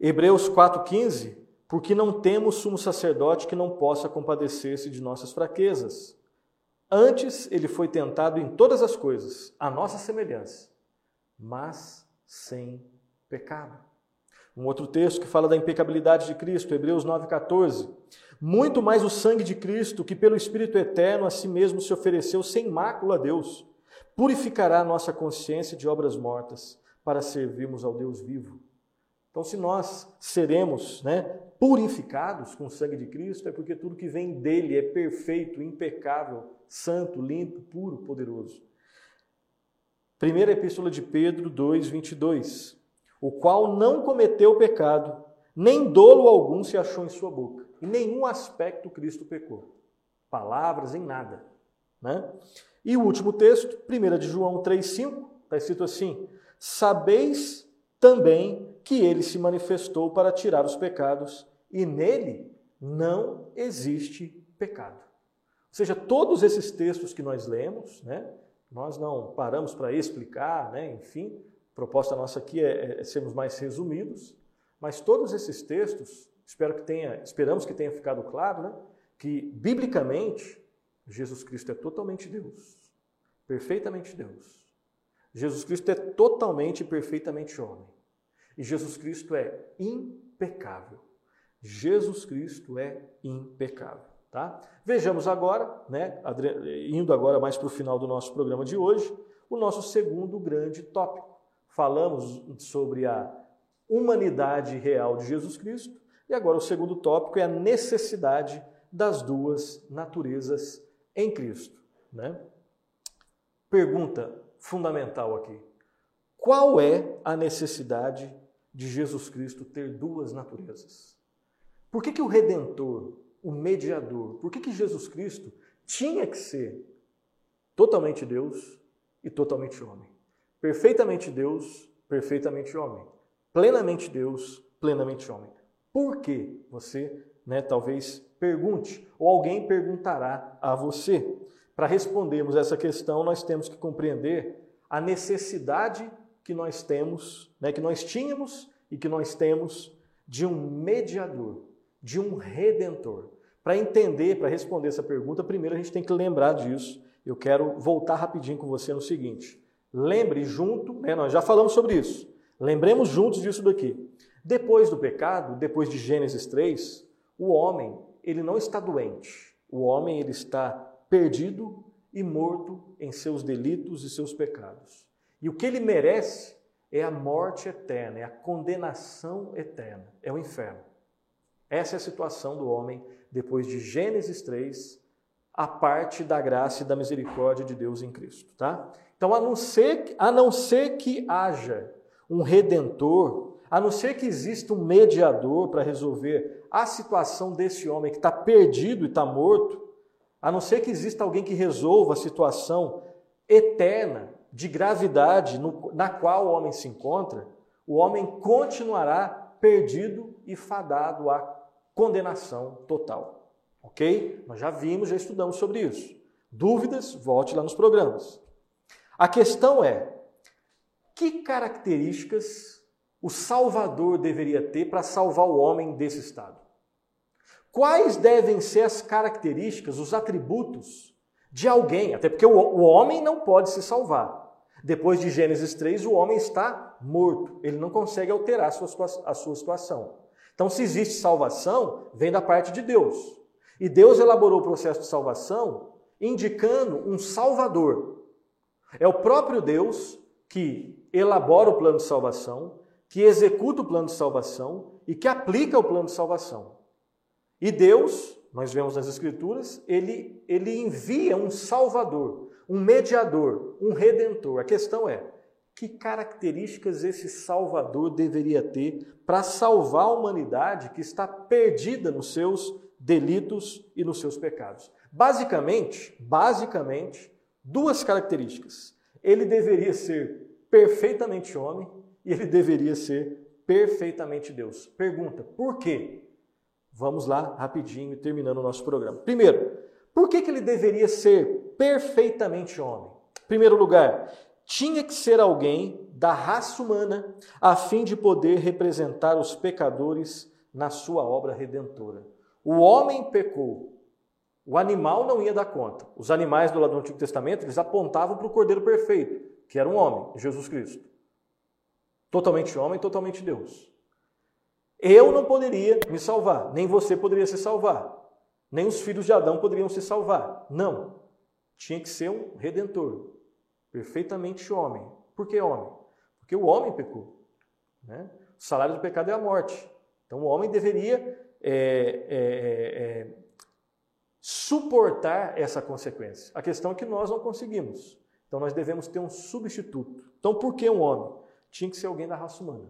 Hebreus 4,15, porque não temos sumo sacerdote que não possa compadecer-se de nossas fraquezas. Antes ele foi tentado em todas as coisas, a nossa semelhança, mas sem pecado. Um outro texto que fala da impecabilidade de Cristo, Hebreus 9,14. Muito mais o sangue de Cristo, que pelo Espírito eterno a si mesmo se ofereceu sem mácula a Deus, purificará nossa consciência de obras mortas para servirmos ao Deus vivo. Então, se nós seremos né, purificados com o sangue de Cristo, é porque tudo que vem dele é perfeito, impecável, santo, limpo, puro, poderoso. Primeira Epístola de Pedro 2, 22 o qual não cometeu pecado, nem dolo algum se achou em sua boca. Em nenhum aspecto Cristo pecou. Palavras, em nada. Né? E o último texto, 1 de João 3,5, está escrito assim: Sabeis também que ele se manifestou para tirar os pecados, e nele não existe pecado. Ou seja, todos esses textos que nós lemos, né, nós não paramos para explicar, né, enfim, a proposta nossa aqui é, é, é sermos mais resumidos, mas todos esses textos, espero que tenha, esperamos que tenha ficado claro, né, que biblicamente Jesus Cristo é totalmente Deus, perfeitamente Deus. Jesus Cristo é totalmente e perfeitamente homem. E Jesus Cristo é impecável. Jesus Cristo é impecável. Tá? Vejamos agora, né, indo agora mais para o final do nosso programa de hoje, o nosso segundo grande tópico. Falamos sobre a humanidade real de Jesus Cristo e agora o segundo tópico é a necessidade das duas naturezas em Cristo. Né? Pergunta fundamental aqui: qual é a necessidade de Jesus Cristo ter duas naturezas? Por que, que o Redentor, o mediador, por que, que Jesus Cristo tinha que ser totalmente Deus e totalmente homem? Perfeitamente Deus, perfeitamente homem. Plenamente Deus, plenamente homem. Por que você, né, talvez pergunte, ou alguém perguntará a você? Para respondermos essa questão, nós temos que compreender a necessidade que nós temos, né, que nós tínhamos e que nós temos de um mediador, de um redentor. Para entender, para responder essa pergunta, primeiro a gente tem que lembrar disso. Eu quero voltar rapidinho com você no seguinte. Lembre junto, né, nós já falamos sobre isso. Lembremos juntos disso daqui. Depois do pecado, depois de Gênesis 3, o homem, ele não está doente. O homem, ele está perdido e morto em seus delitos e seus pecados. E o que ele merece é a morte eterna, é a condenação eterna, é o inferno. Essa é a situação do homem depois de Gênesis 3, a parte da graça e da misericórdia de Deus em Cristo, tá? Então, a não ser, a não ser que haja um redentor, a não ser que exista um mediador para resolver a situação desse homem que está perdido e está morto, a não ser que exista alguém que resolva a situação eterna de gravidade no, na qual o homem se encontra, o homem continuará perdido e fadado à condenação total. Ok? Nós já vimos, já estudamos sobre isso. Dúvidas? Volte lá nos programas. A questão é: que características o Salvador deveria ter para salvar o homem desse estado? Quais devem ser as características, os atributos de alguém? Até porque o, homem não pode se salvar. Depois de Gênesis 3, o homem está morto. Ele não consegue alterar a sua, a sua situação. Então, se existe salvação, vem da parte de Deus. E Deus elaborou o processo de salvação indicando um Salvador. É o próprio Deus que elabora o plano de salvação, que executa o plano de salvação e que aplica o plano de salvação. E Deus, nós vemos nas Escrituras, ele, ele envia um Salvador um mediador, um redentor. A questão é: que características esse Salvador deveria ter para salvar a humanidade que está perdida nos seus delitos e nos seus pecados? Basicamente, basicamente, duas características. Ele deveria ser perfeitamente homem e ele deveria ser perfeitamente Deus. Pergunta: por quê? Vamos lá rapidinho, terminando o nosso programa. Primeiro, por que, que ele deveria ser perfeitamente homem? Em primeiro lugar, tinha que ser alguém da raça humana a fim de poder representar os pecadores na sua obra redentora. O homem pecou, o animal não ia dar conta. Os animais do lado do Antigo Testamento eles apontavam para o Cordeiro perfeito, que era um homem, Jesus Cristo. Totalmente homem, totalmente Deus. Eu não poderia me salvar, nem você poderia se salvar nem os filhos de Adão poderiam se salvar. Não. Tinha que ser um redentor, perfeitamente homem. Por que homem? Porque o homem pecou. Né? O salário do pecado é a morte. Então o homem deveria é, é, é, é, suportar essa consequência. A questão é que nós não conseguimos. Então nós devemos ter um substituto. Então por que um homem? Tinha que ser alguém da raça humana.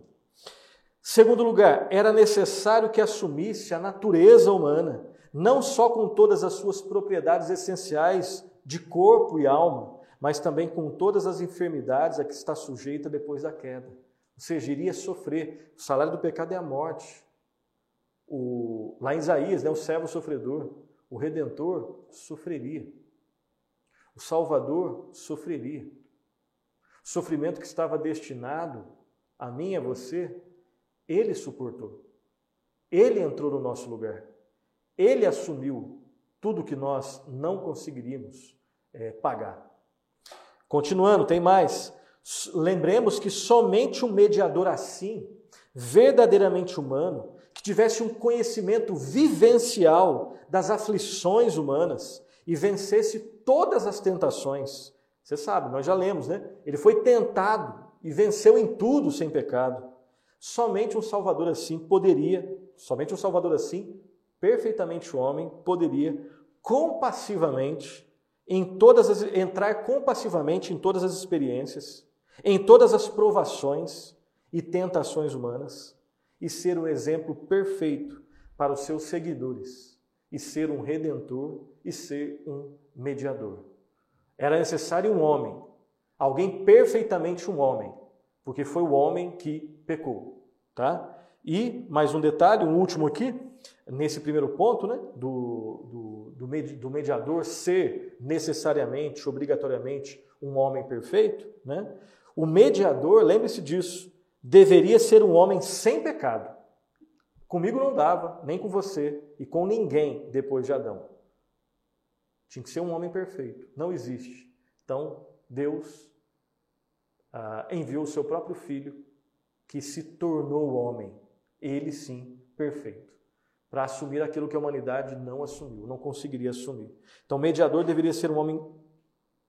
Segundo lugar, era necessário que assumisse a natureza humana não só com todas as suas propriedades essenciais de corpo e alma, mas também com todas as enfermidades a que está sujeita depois da queda. Ou seja, iria sofrer. O salário do pecado é a morte. O, lá em Isaías, né, o servo sofredor, o redentor sofreria. O Salvador sofreria. O sofrimento que estava destinado a mim e a você, ele suportou. Ele entrou no nosso lugar. Ele assumiu tudo que nós não conseguiríamos é, pagar. Continuando, tem mais. Lembremos que somente um mediador assim, verdadeiramente humano, que tivesse um conhecimento vivencial das aflições humanas e vencesse todas as tentações. Você sabe, nós já lemos, né? Ele foi tentado e venceu em tudo sem pecado. Somente um Salvador assim poderia, somente um Salvador assim, perfeitamente homem, poderia compassivamente em todas as, entrar compassivamente em todas as experiências, em todas as provações e tentações humanas e ser um exemplo perfeito para os seus seguidores e ser um redentor e ser um mediador. Era necessário um homem, alguém perfeitamente um homem, porque foi o homem que pecou, tá? E mais um detalhe, um último aqui, nesse primeiro ponto, né, do, do, do mediador ser necessariamente, obrigatoriamente, um homem perfeito, né? O mediador, lembre-se disso, deveria ser um homem sem pecado. Comigo não dava, nem com você e com ninguém depois de Adão. Tinha que ser um homem perfeito. Não existe. Então, Deus ah, enviou o seu próprio filho, que se tornou homem, ele sim, perfeito, para assumir aquilo que a humanidade não assumiu, não conseguiria assumir. Então, o mediador deveria ser um homem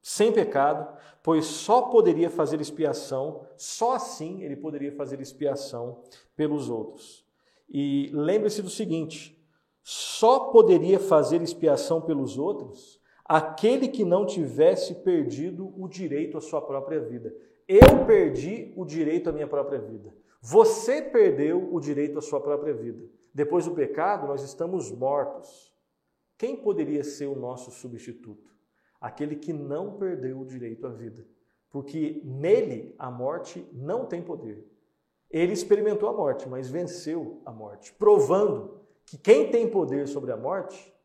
sem pecado, pois só poderia fazer expiação, só assim ele poderia fazer expiação pelos outros. E lembre-se do seguinte: só poderia fazer expiação pelos outros aquele que não tivesse perdido o direito à sua própria vida. Eu perdi o direito à minha própria vida. Você perdeu o direito à sua própria vida. Depois do pecado, nós estamos mortos. Quem poderia ser o nosso substituto? aquele que não perdeu o direito à vida, porque nele a morte não tem poder. Ele experimentou a morte, mas venceu a morte, provando que quem tem poder sobre a morte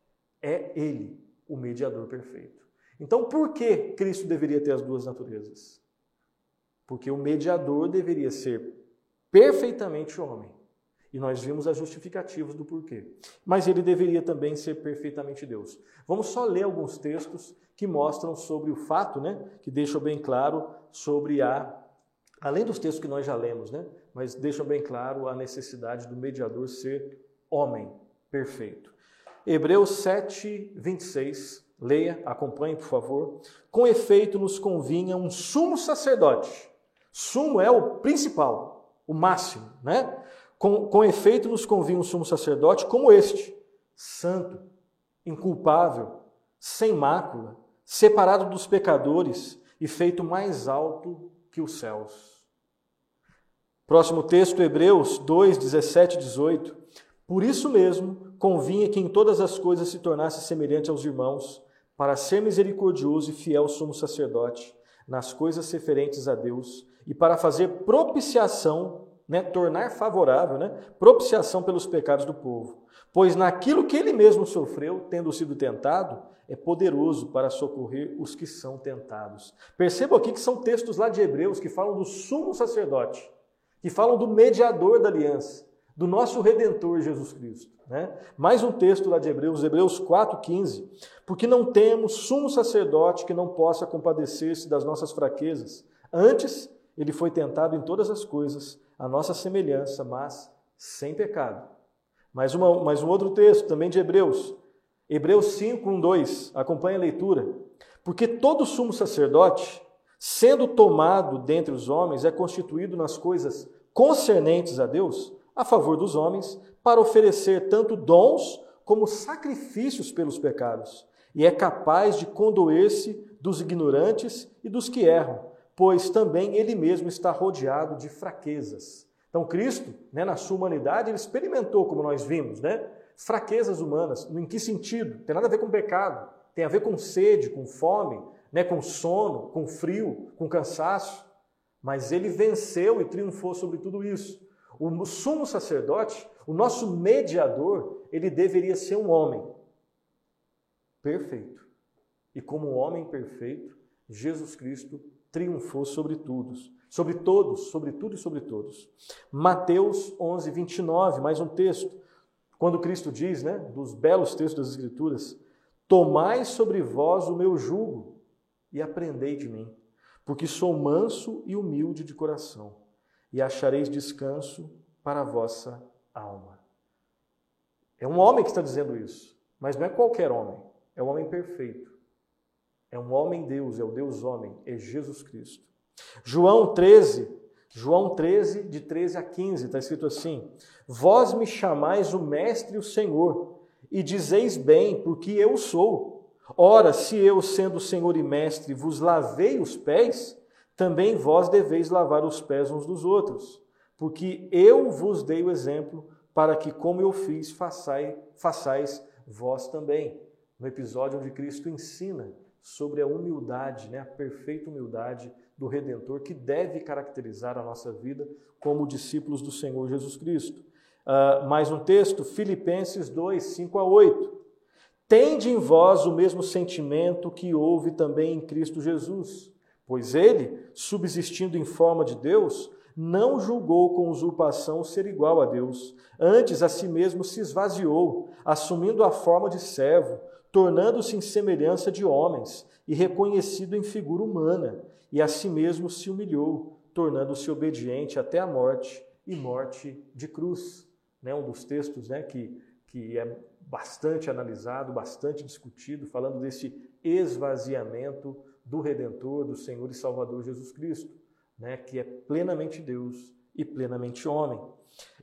é ele, o mediador perfeito. Então, por que Cristo deveria ter as duas naturezas? Porque o mediador deveria ser perfeitamente homem. E nós vimos as justificativas do porquê. Mas ele deveria também ser perfeitamente Deus. Vamos só ler alguns textos que mostram sobre o fato, né, que deixam bem claro sobre a além dos textos que nós já lemos, né, mas deixam bem claro a necessidade do mediador ser homem perfeito. Hebreus 7, 26, leia, acompanhe, por favor. Com efeito, nos convinha um sumo sacerdote. Sumo é o principal, o máximo, né? Com, com efeito, nos convinha um sumo sacerdote como este, santo, inculpável, sem mácula, separado dos pecadores e feito mais alto que os céus. Próximo texto, Hebreus 2, 17 e 18. Por isso mesmo, convinha que em todas as coisas se tornasse semelhante aos irmãos, para ser misericordioso e fiel sumo sacerdote, nas coisas referentes a Deus, e para fazer propiciação, né, tornar favorável, né, propiciação pelos pecados do povo. Pois naquilo que ele mesmo sofreu, tendo sido tentado, é poderoso para socorrer os que são tentados. Perceba aqui que são textos lá de Hebreus que falam do sumo sacerdote, que falam do mediador da aliança, do nosso redentor Jesus Cristo. Né? Mais um texto lá de Hebreus, Hebreus 4,15. Porque não temos sumo sacerdote que não possa compadecer-se das nossas fraquezas. Antes, ele foi tentado em todas as coisas, a nossa semelhança, mas sem pecado. Mais, uma, mais um outro texto, também de Hebreus, Hebreus 5, 1, 2, acompanhe a leitura. Porque todo sumo sacerdote, sendo tomado dentre os homens, é constituído nas coisas concernentes a Deus, a favor dos homens, para oferecer tanto dons como sacrifícios pelos pecados, e é capaz de condoer-se dos ignorantes e dos que erram, pois também ele mesmo está rodeado de fraquezas. Então, Cristo, né, na sua humanidade, ele experimentou, como nós vimos, né, fraquezas humanas. Em que sentido? Tem nada a ver com pecado. Tem a ver com sede, com fome, né, com sono, com frio, com cansaço. Mas ele venceu e triunfou sobre tudo isso. O sumo sacerdote, o nosso mediador, ele deveria ser um homem perfeito. E como um homem perfeito, Jesus Cristo triunfou sobre todos, sobre todos, sobre tudo e sobre todos. Mateus 11, 29, mais um texto. Quando Cristo diz, né, dos belos textos das Escrituras, tomai sobre vós o meu jugo e aprendei de mim, porque sou manso e humilde de coração, e achareis descanso para a vossa alma. É um homem que está dizendo isso, mas não é qualquer homem, é um homem perfeito. É um homem Deus, é o Deus homem, é Jesus Cristo. João 13, João 13, de 13 a 15, está escrito assim: Vós me chamais o Mestre e o Senhor, e dizeis bem, porque eu sou. Ora, se eu, sendo Senhor e Mestre, vos lavei os pés, também vós deveis lavar os pés uns dos outros, porque eu vos dei o exemplo, para que, como eu fiz, façais, façais vós também. No episódio onde Cristo ensina sobre a humildade, né, a perfeita humildade do Redentor que deve caracterizar a nossa vida como discípulos do Senhor Jesus Cristo. Uh, mais um texto, Filipenses 2, 5 a 8. Tende em vós o mesmo sentimento que houve também em Cristo Jesus, pois ele, subsistindo em forma de Deus, não julgou com usurpação ser igual a Deus. Antes, a si mesmo se esvaziou, assumindo a forma de servo, tornando-se em semelhança de homens e reconhecido em figura humana, e a si mesmo se humilhou, tornando-se obediente até a morte e morte de cruz. Né? Um dos textos né, que, que é bastante analisado, bastante discutido, falando desse esvaziamento do Redentor, do Senhor e Salvador Jesus Cristo, né, que é plenamente Deus e plenamente homem.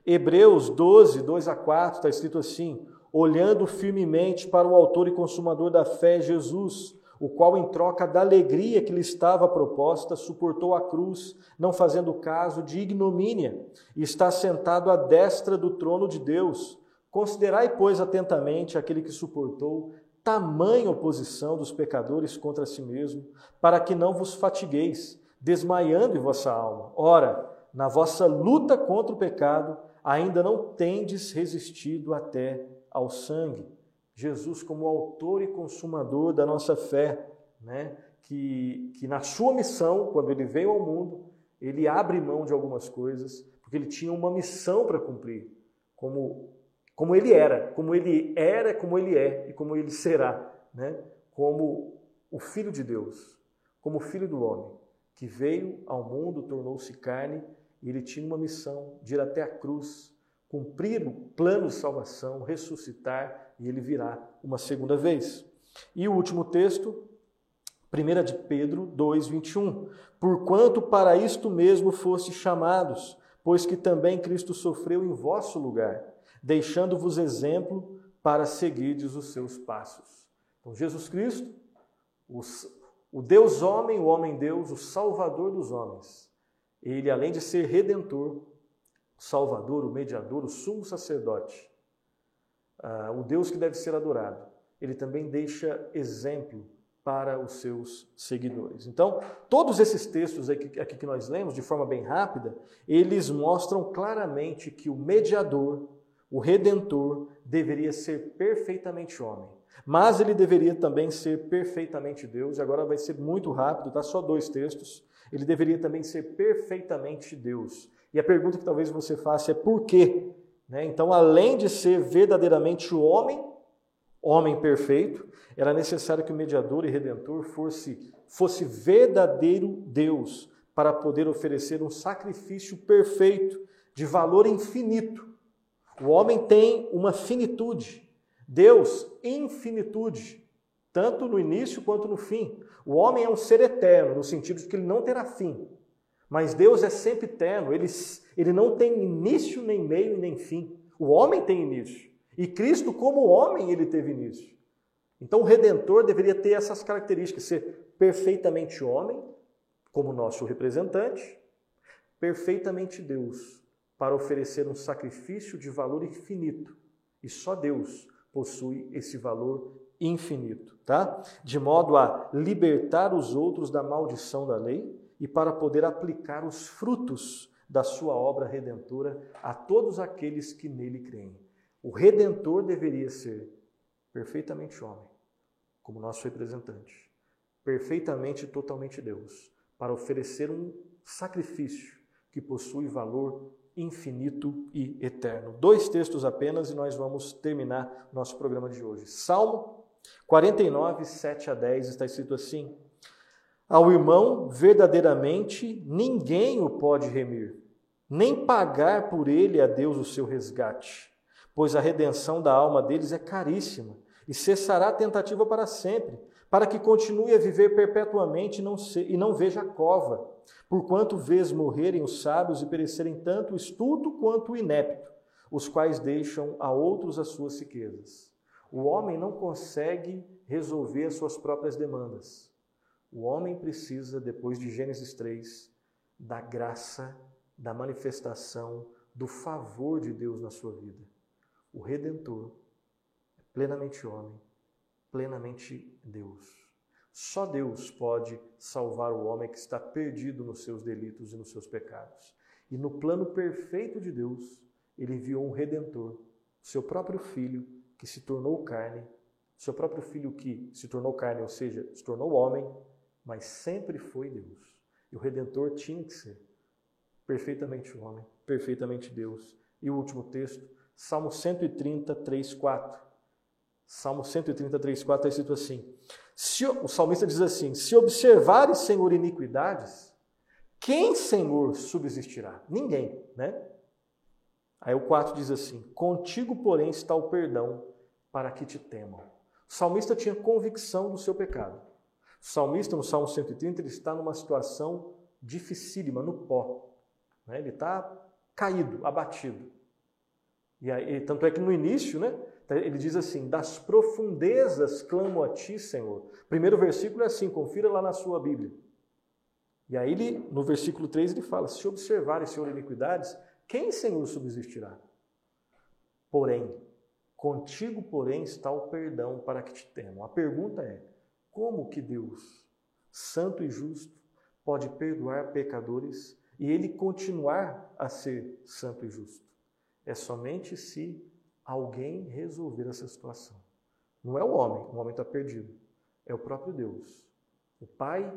Hebreus 12, 2 a 4, está escrito assim: olhando firmemente para o Autor e Consumador da fé, Jesus, o qual, em troca da alegria que lhe estava proposta, suportou a cruz, não fazendo caso de ignomínia, e está sentado à destra do trono de Deus. Considerai, pois, atentamente aquele que suportou tamanha oposição dos pecadores contra si mesmo, para que não vos fatigueis, desmaiando em vossa alma. Ora, na vossa luta contra o pecado, ainda não tendes resistido até ao sangue. Jesus como autor e consumador da nossa fé, né? que, que na sua missão, quando ele veio ao mundo, ele abre mão de algumas coisas, porque ele tinha uma missão para cumprir, como, como ele era, como ele era, como ele é e como ele será, né? como o Filho de Deus, como o Filho do homem, que veio ao mundo, tornou-se carne, e ele tinha uma missão de ir até a cruz, cumprir o plano de salvação, ressuscitar e ele virá uma segunda vez. E o último texto, 1 de Pedro 2, 21. Porquanto para isto mesmo foste chamados, pois que também Cristo sofreu em vosso lugar, deixando-vos exemplo para seguirdes os seus passos. Então, Jesus Cristo, o Deus homem, o homem Deus, o Salvador dos homens, ele, além de ser redentor, Salvador, o mediador, o sumo sacerdote, uh, o Deus que deve ser adorado, ele também deixa exemplo para os seus seguidores. Então, todos esses textos aqui, aqui que nós lemos, de forma bem rápida, eles mostram claramente que o mediador, o redentor, deveria ser perfeitamente homem. Mas ele deveria também ser perfeitamente Deus, e agora vai ser muito rápido, tá? Só dois textos. Ele deveria também ser perfeitamente Deus. E a pergunta que talvez você faça é por quê? Né? Então, além de ser verdadeiramente o homem, homem perfeito, era necessário que o mediador e redentor fosse, fosse verdadeiro Deus para poder oferecer um sacrifício perfeito, de valor infinito. O homem tem uma finitude, Deus, infinitude, tanto no início quanto no fim. O homem é um ser eterno, no sentido de que ele não terá fim. Mas Deus é sempre eterno, ele, ele não tem início, nem meio, nem fim. O homem tem início. E Cristo, como homem, ele teve início. Então o Redentor deveria ter essas características: ser perfeitamente homem, como nosso representante, perfeitamente Deus, para oferecer um sacrifício de valor infinito. E só Deus possui esse valor infinito, tá? De modo a libertar os outros da maldição da lei e para poder aplicar os frutos da sua obra redentora a todos aqueles que nele creem. O redentor deveria ser perfeitamente homem, como nosso representante, perfeitamente e totalmente Deus, para oferecer um sacrifício que possui valor infinito e eterno. Dois textos apenas e nós vamos terminar nosso programa de hoje. Salmo 49, 7 a 10 está escrito assim: ao irmão, verdadeiramente, ninguém o pode remir, nem pagar por ele a Deus o seu resgate. pois a redenção da alma deles é caríssima e cessará a tentativa para sempre, para que continue a viver perpetuamente e não, veja a cova, porquanto vês morrerem os sábios e perecerem tanto o estulto quanto o inepto, os quais deixam a outros as suas riquezas. O homem não consegue resolver as suas próprias demandas. O homem precisa, depois de Gênesis 3, da graça, da manifestação, do favor de Deus na sua vida. O Redentor é plenamente homem, plenamente Deus. Só Deus pode salvar o homem que está perdido nos seus delitos e nos seus pecados. E no plano perfeito de Deus, ele enviou um redentor, seu próprio filho, que se tornou carne, seu próprio filho que se tornou carne, ou seja, se tornou homem, mas sempre foi Deus. E o redentor tinha que ser perfeitamente homem, perfeitamente Deus. E o último texto, Salmo 130, 3, 4. Salmo 130, 3, 4 é escrito assim: se, o salmista diz assim: Se observares, Senhor, iniquidades, quem, Senhor, subsistirá? Ninguém, né? Aí o 4 diz assim: Contigo, porém, está o perdão para que te temam. O salmista tinha convicção do seu pecado. O salmista, no Salmo 130, ele está numa situação dificílima, no pó. Né? Ele está caído, abatido. E aí, tanto é que no início, né, ele diz assim: Das profundezas clamo a ti, Senhor. Primeiro versículo é assim, confira lá na sua Bíblia. E aí, ele, no versículo 3, ele fala: Se observarem, Senhor, iniquidades, quem, Senhor, subsistirá? Porém, contigo, porém, está o perdão para que te temam. A pergunta é: como que Deus, santo e justo, pode perdoar pecadores e ele continuar a ser santo e justo? É somente se alguém resolver essa situação. Não é o homem, o homem está perdido. É o próprio Deus. O Pai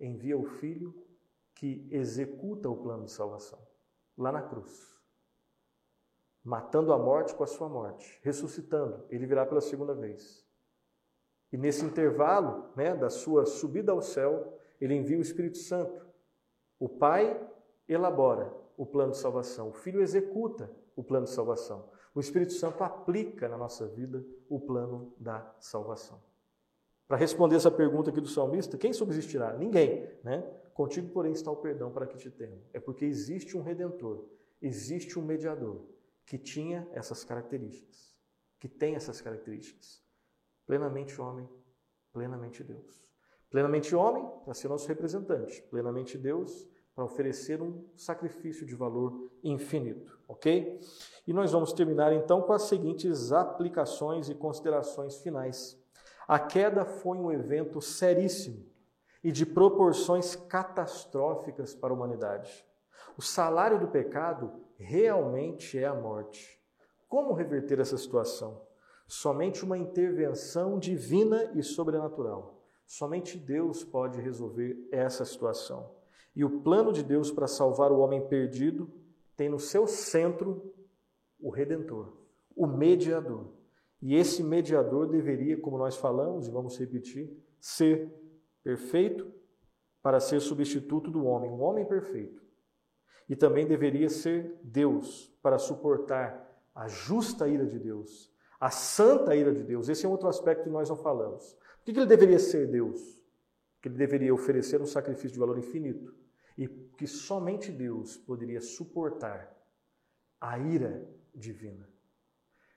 envia o Filho que executa o plano de salvação lá na cruz, matando a morte com a sua morte, ressuscitando, ele virá pela segunda vez. E nesse intervalo né, da sua subida ao céu, ele envia o Espírito Santo. O Pai elabora o plano de salvação, o Filho executa o plano de salvação. O Espírito Santo aplica na nossa vida o plano da salvação. Para responder essa pergunta aqui do salmista, quem subsistirá? Ninguém, né? Contigo, porém, está o perdão para que te temo. É porque existe um redentor, existe um mediador que tinha essas características, que tem essas características. Plenamente homem, plenamente Deus. Plenamente homem para ser nosso representante, plenamente Deus para oferecer um sacrifício de valor infinito, ok? E nós vamos terminar então com as seguintes aplicações e considerações finais. A queda foi um evento seríssimo e de proporções catastróficas para a humanidade. O salário do pecado realmente é a morte. Como reverter essa situação? Somente uma intervenção divina e sobrenatural. Somente Deus pode resolver essa situação. E o plano de Deus para salvar o homem perdido tem no seu centro o redentor, o mediador. E esse mediador deveria, como nós falamos e vamos repetir, ser perfeito para ser substituto do homem, um homem perfeito. E também deveria ser Deus para suportar a justa ira de Deus, a santa ira de Deus. Esse é outro aspecto que nós não falamos. Por que ele deveria ser Deus? Porque ele deveria oferecer um sacrifício de valor infinito e que somente Deus poderia suportar a ira divina,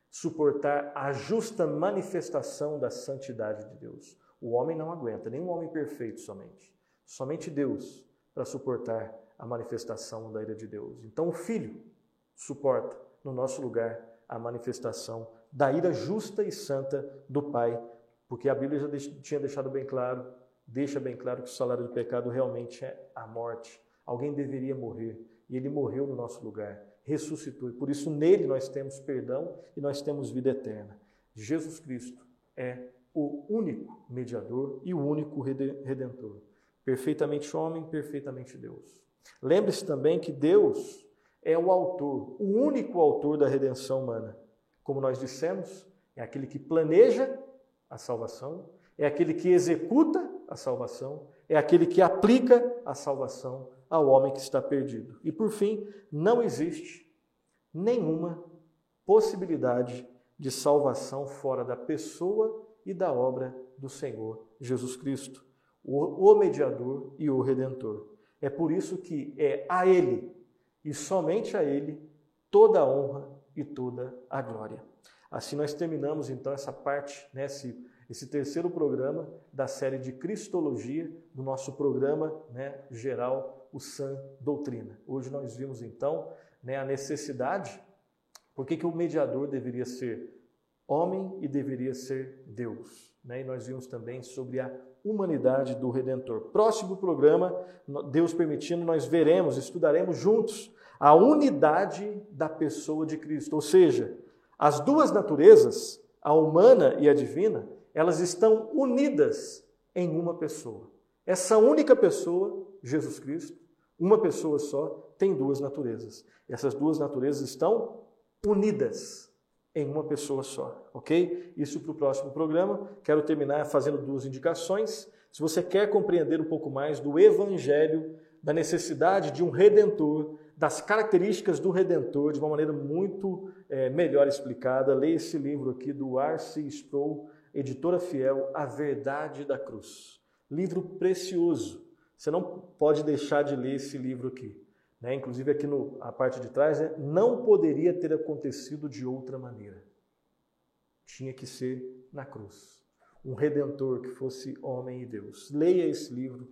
suportar a justa manifestação da santidade de Deus. O homem não aguenta, nem um homem perfeito somente. Somente Deus para suportar a manifestação da ira de Deus. Então o Filho suporta no nosso lugar a manifestação da ira justa e santa do Pai, porque a Bíblia já tinha deixado bem claro, deixa bem claro que o salário do pecado realmente é a morte. Alguém deveria morrer e ele morreu no nosso lugar, ressuscitou e por isso nele nós temos perdão e nós temos vida eterna. Jesus Cristo é o único mediador e o único redentor. Perfeitamente homem, perfeitamente Deus. Lembre-se também que Deus é o autor, o único autor da redenção humana. Como nós dissemos, é aquele que planeja a salvação, é aquele que executa a salvação, é aquele que aplica a salvação ao homem que está perdido. E por fim, não existe nenhuma possibilidade de salvação fora da pessoa e da obra do Senhor Jesus Cristo, o, mediador e o redentor. É por isso que é a Ele e somente a Ele toda a honra e toda a glória. Assim nós terminamos então essa parte, né, esse, esse terceiro programa da série de Cristologia, do nosso programa né, geral, o Sã Doutrina. Hoje nós vimos então né, a necessidade, por que, que o mediador deveria ser homem e deveria ser Deus. Né? E nós vimos também sobre a humanidade do Redentor. Próximo programa, Deus permitindo, nós veremos, estudaremos juntos a unidade da pessoa de Cristo. Ou seja, as duas naturezas, a humana e a divina, elas estão unidas em uma pessoa. Essa única pessoa, Jesus Cristo, uma pessoa só, tem duas naturezas. Essas duas naturezas estão unidas em uma pessoa só, ok? Isso para o próximo programa. Quero terminar fazendo duas indicações. Se você quer compreender um pouco mais do Evangelho, da necessidade de um redentor, das características do Redentor de uma maneira muito é, melhor explicada, leia esse livro aqui do R.C. Sproul, editora fiel, A Verdade da Cruz. Livro precioso. Você não pode deixar de ler esse livro aqui. Né? Inclusive aqui no, a parte de trás, né? não poderia ter acontecido de outra maneira. Tinha que ser na cruz. Um redentor que fosse homem e Deus. Leia esse livro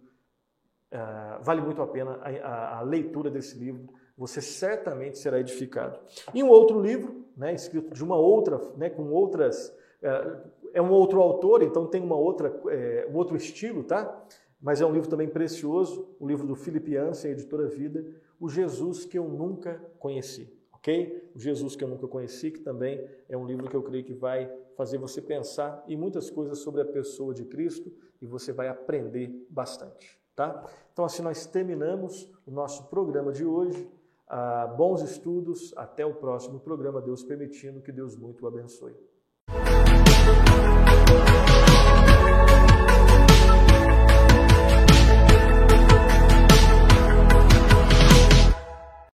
Uh, vale muito a pena a, a, a, leitura desse livro, você certamente será edificado. E um outro livro, né, escrito de uma outra, né, com outras, uh, é um outro autor, então tem uma outra, uh, um outro estilo, tá? Mas é um livro também precioso, o livro do Felipe Ansen, editora Vida, O Jesus que eu nunca conheci, ok? O Jesus que eu nunca conheci, que também é um livro que eu creio que vai fazer você pensar em muitas coisas sobre a pessoa de Cristo e você vai aprender bastante. Tá? Então, assim nós terminamos o nosso programa de hoje. Ah, bons estudos, até o próximo programa, Deus permitindo, que Deus muito o abençoe.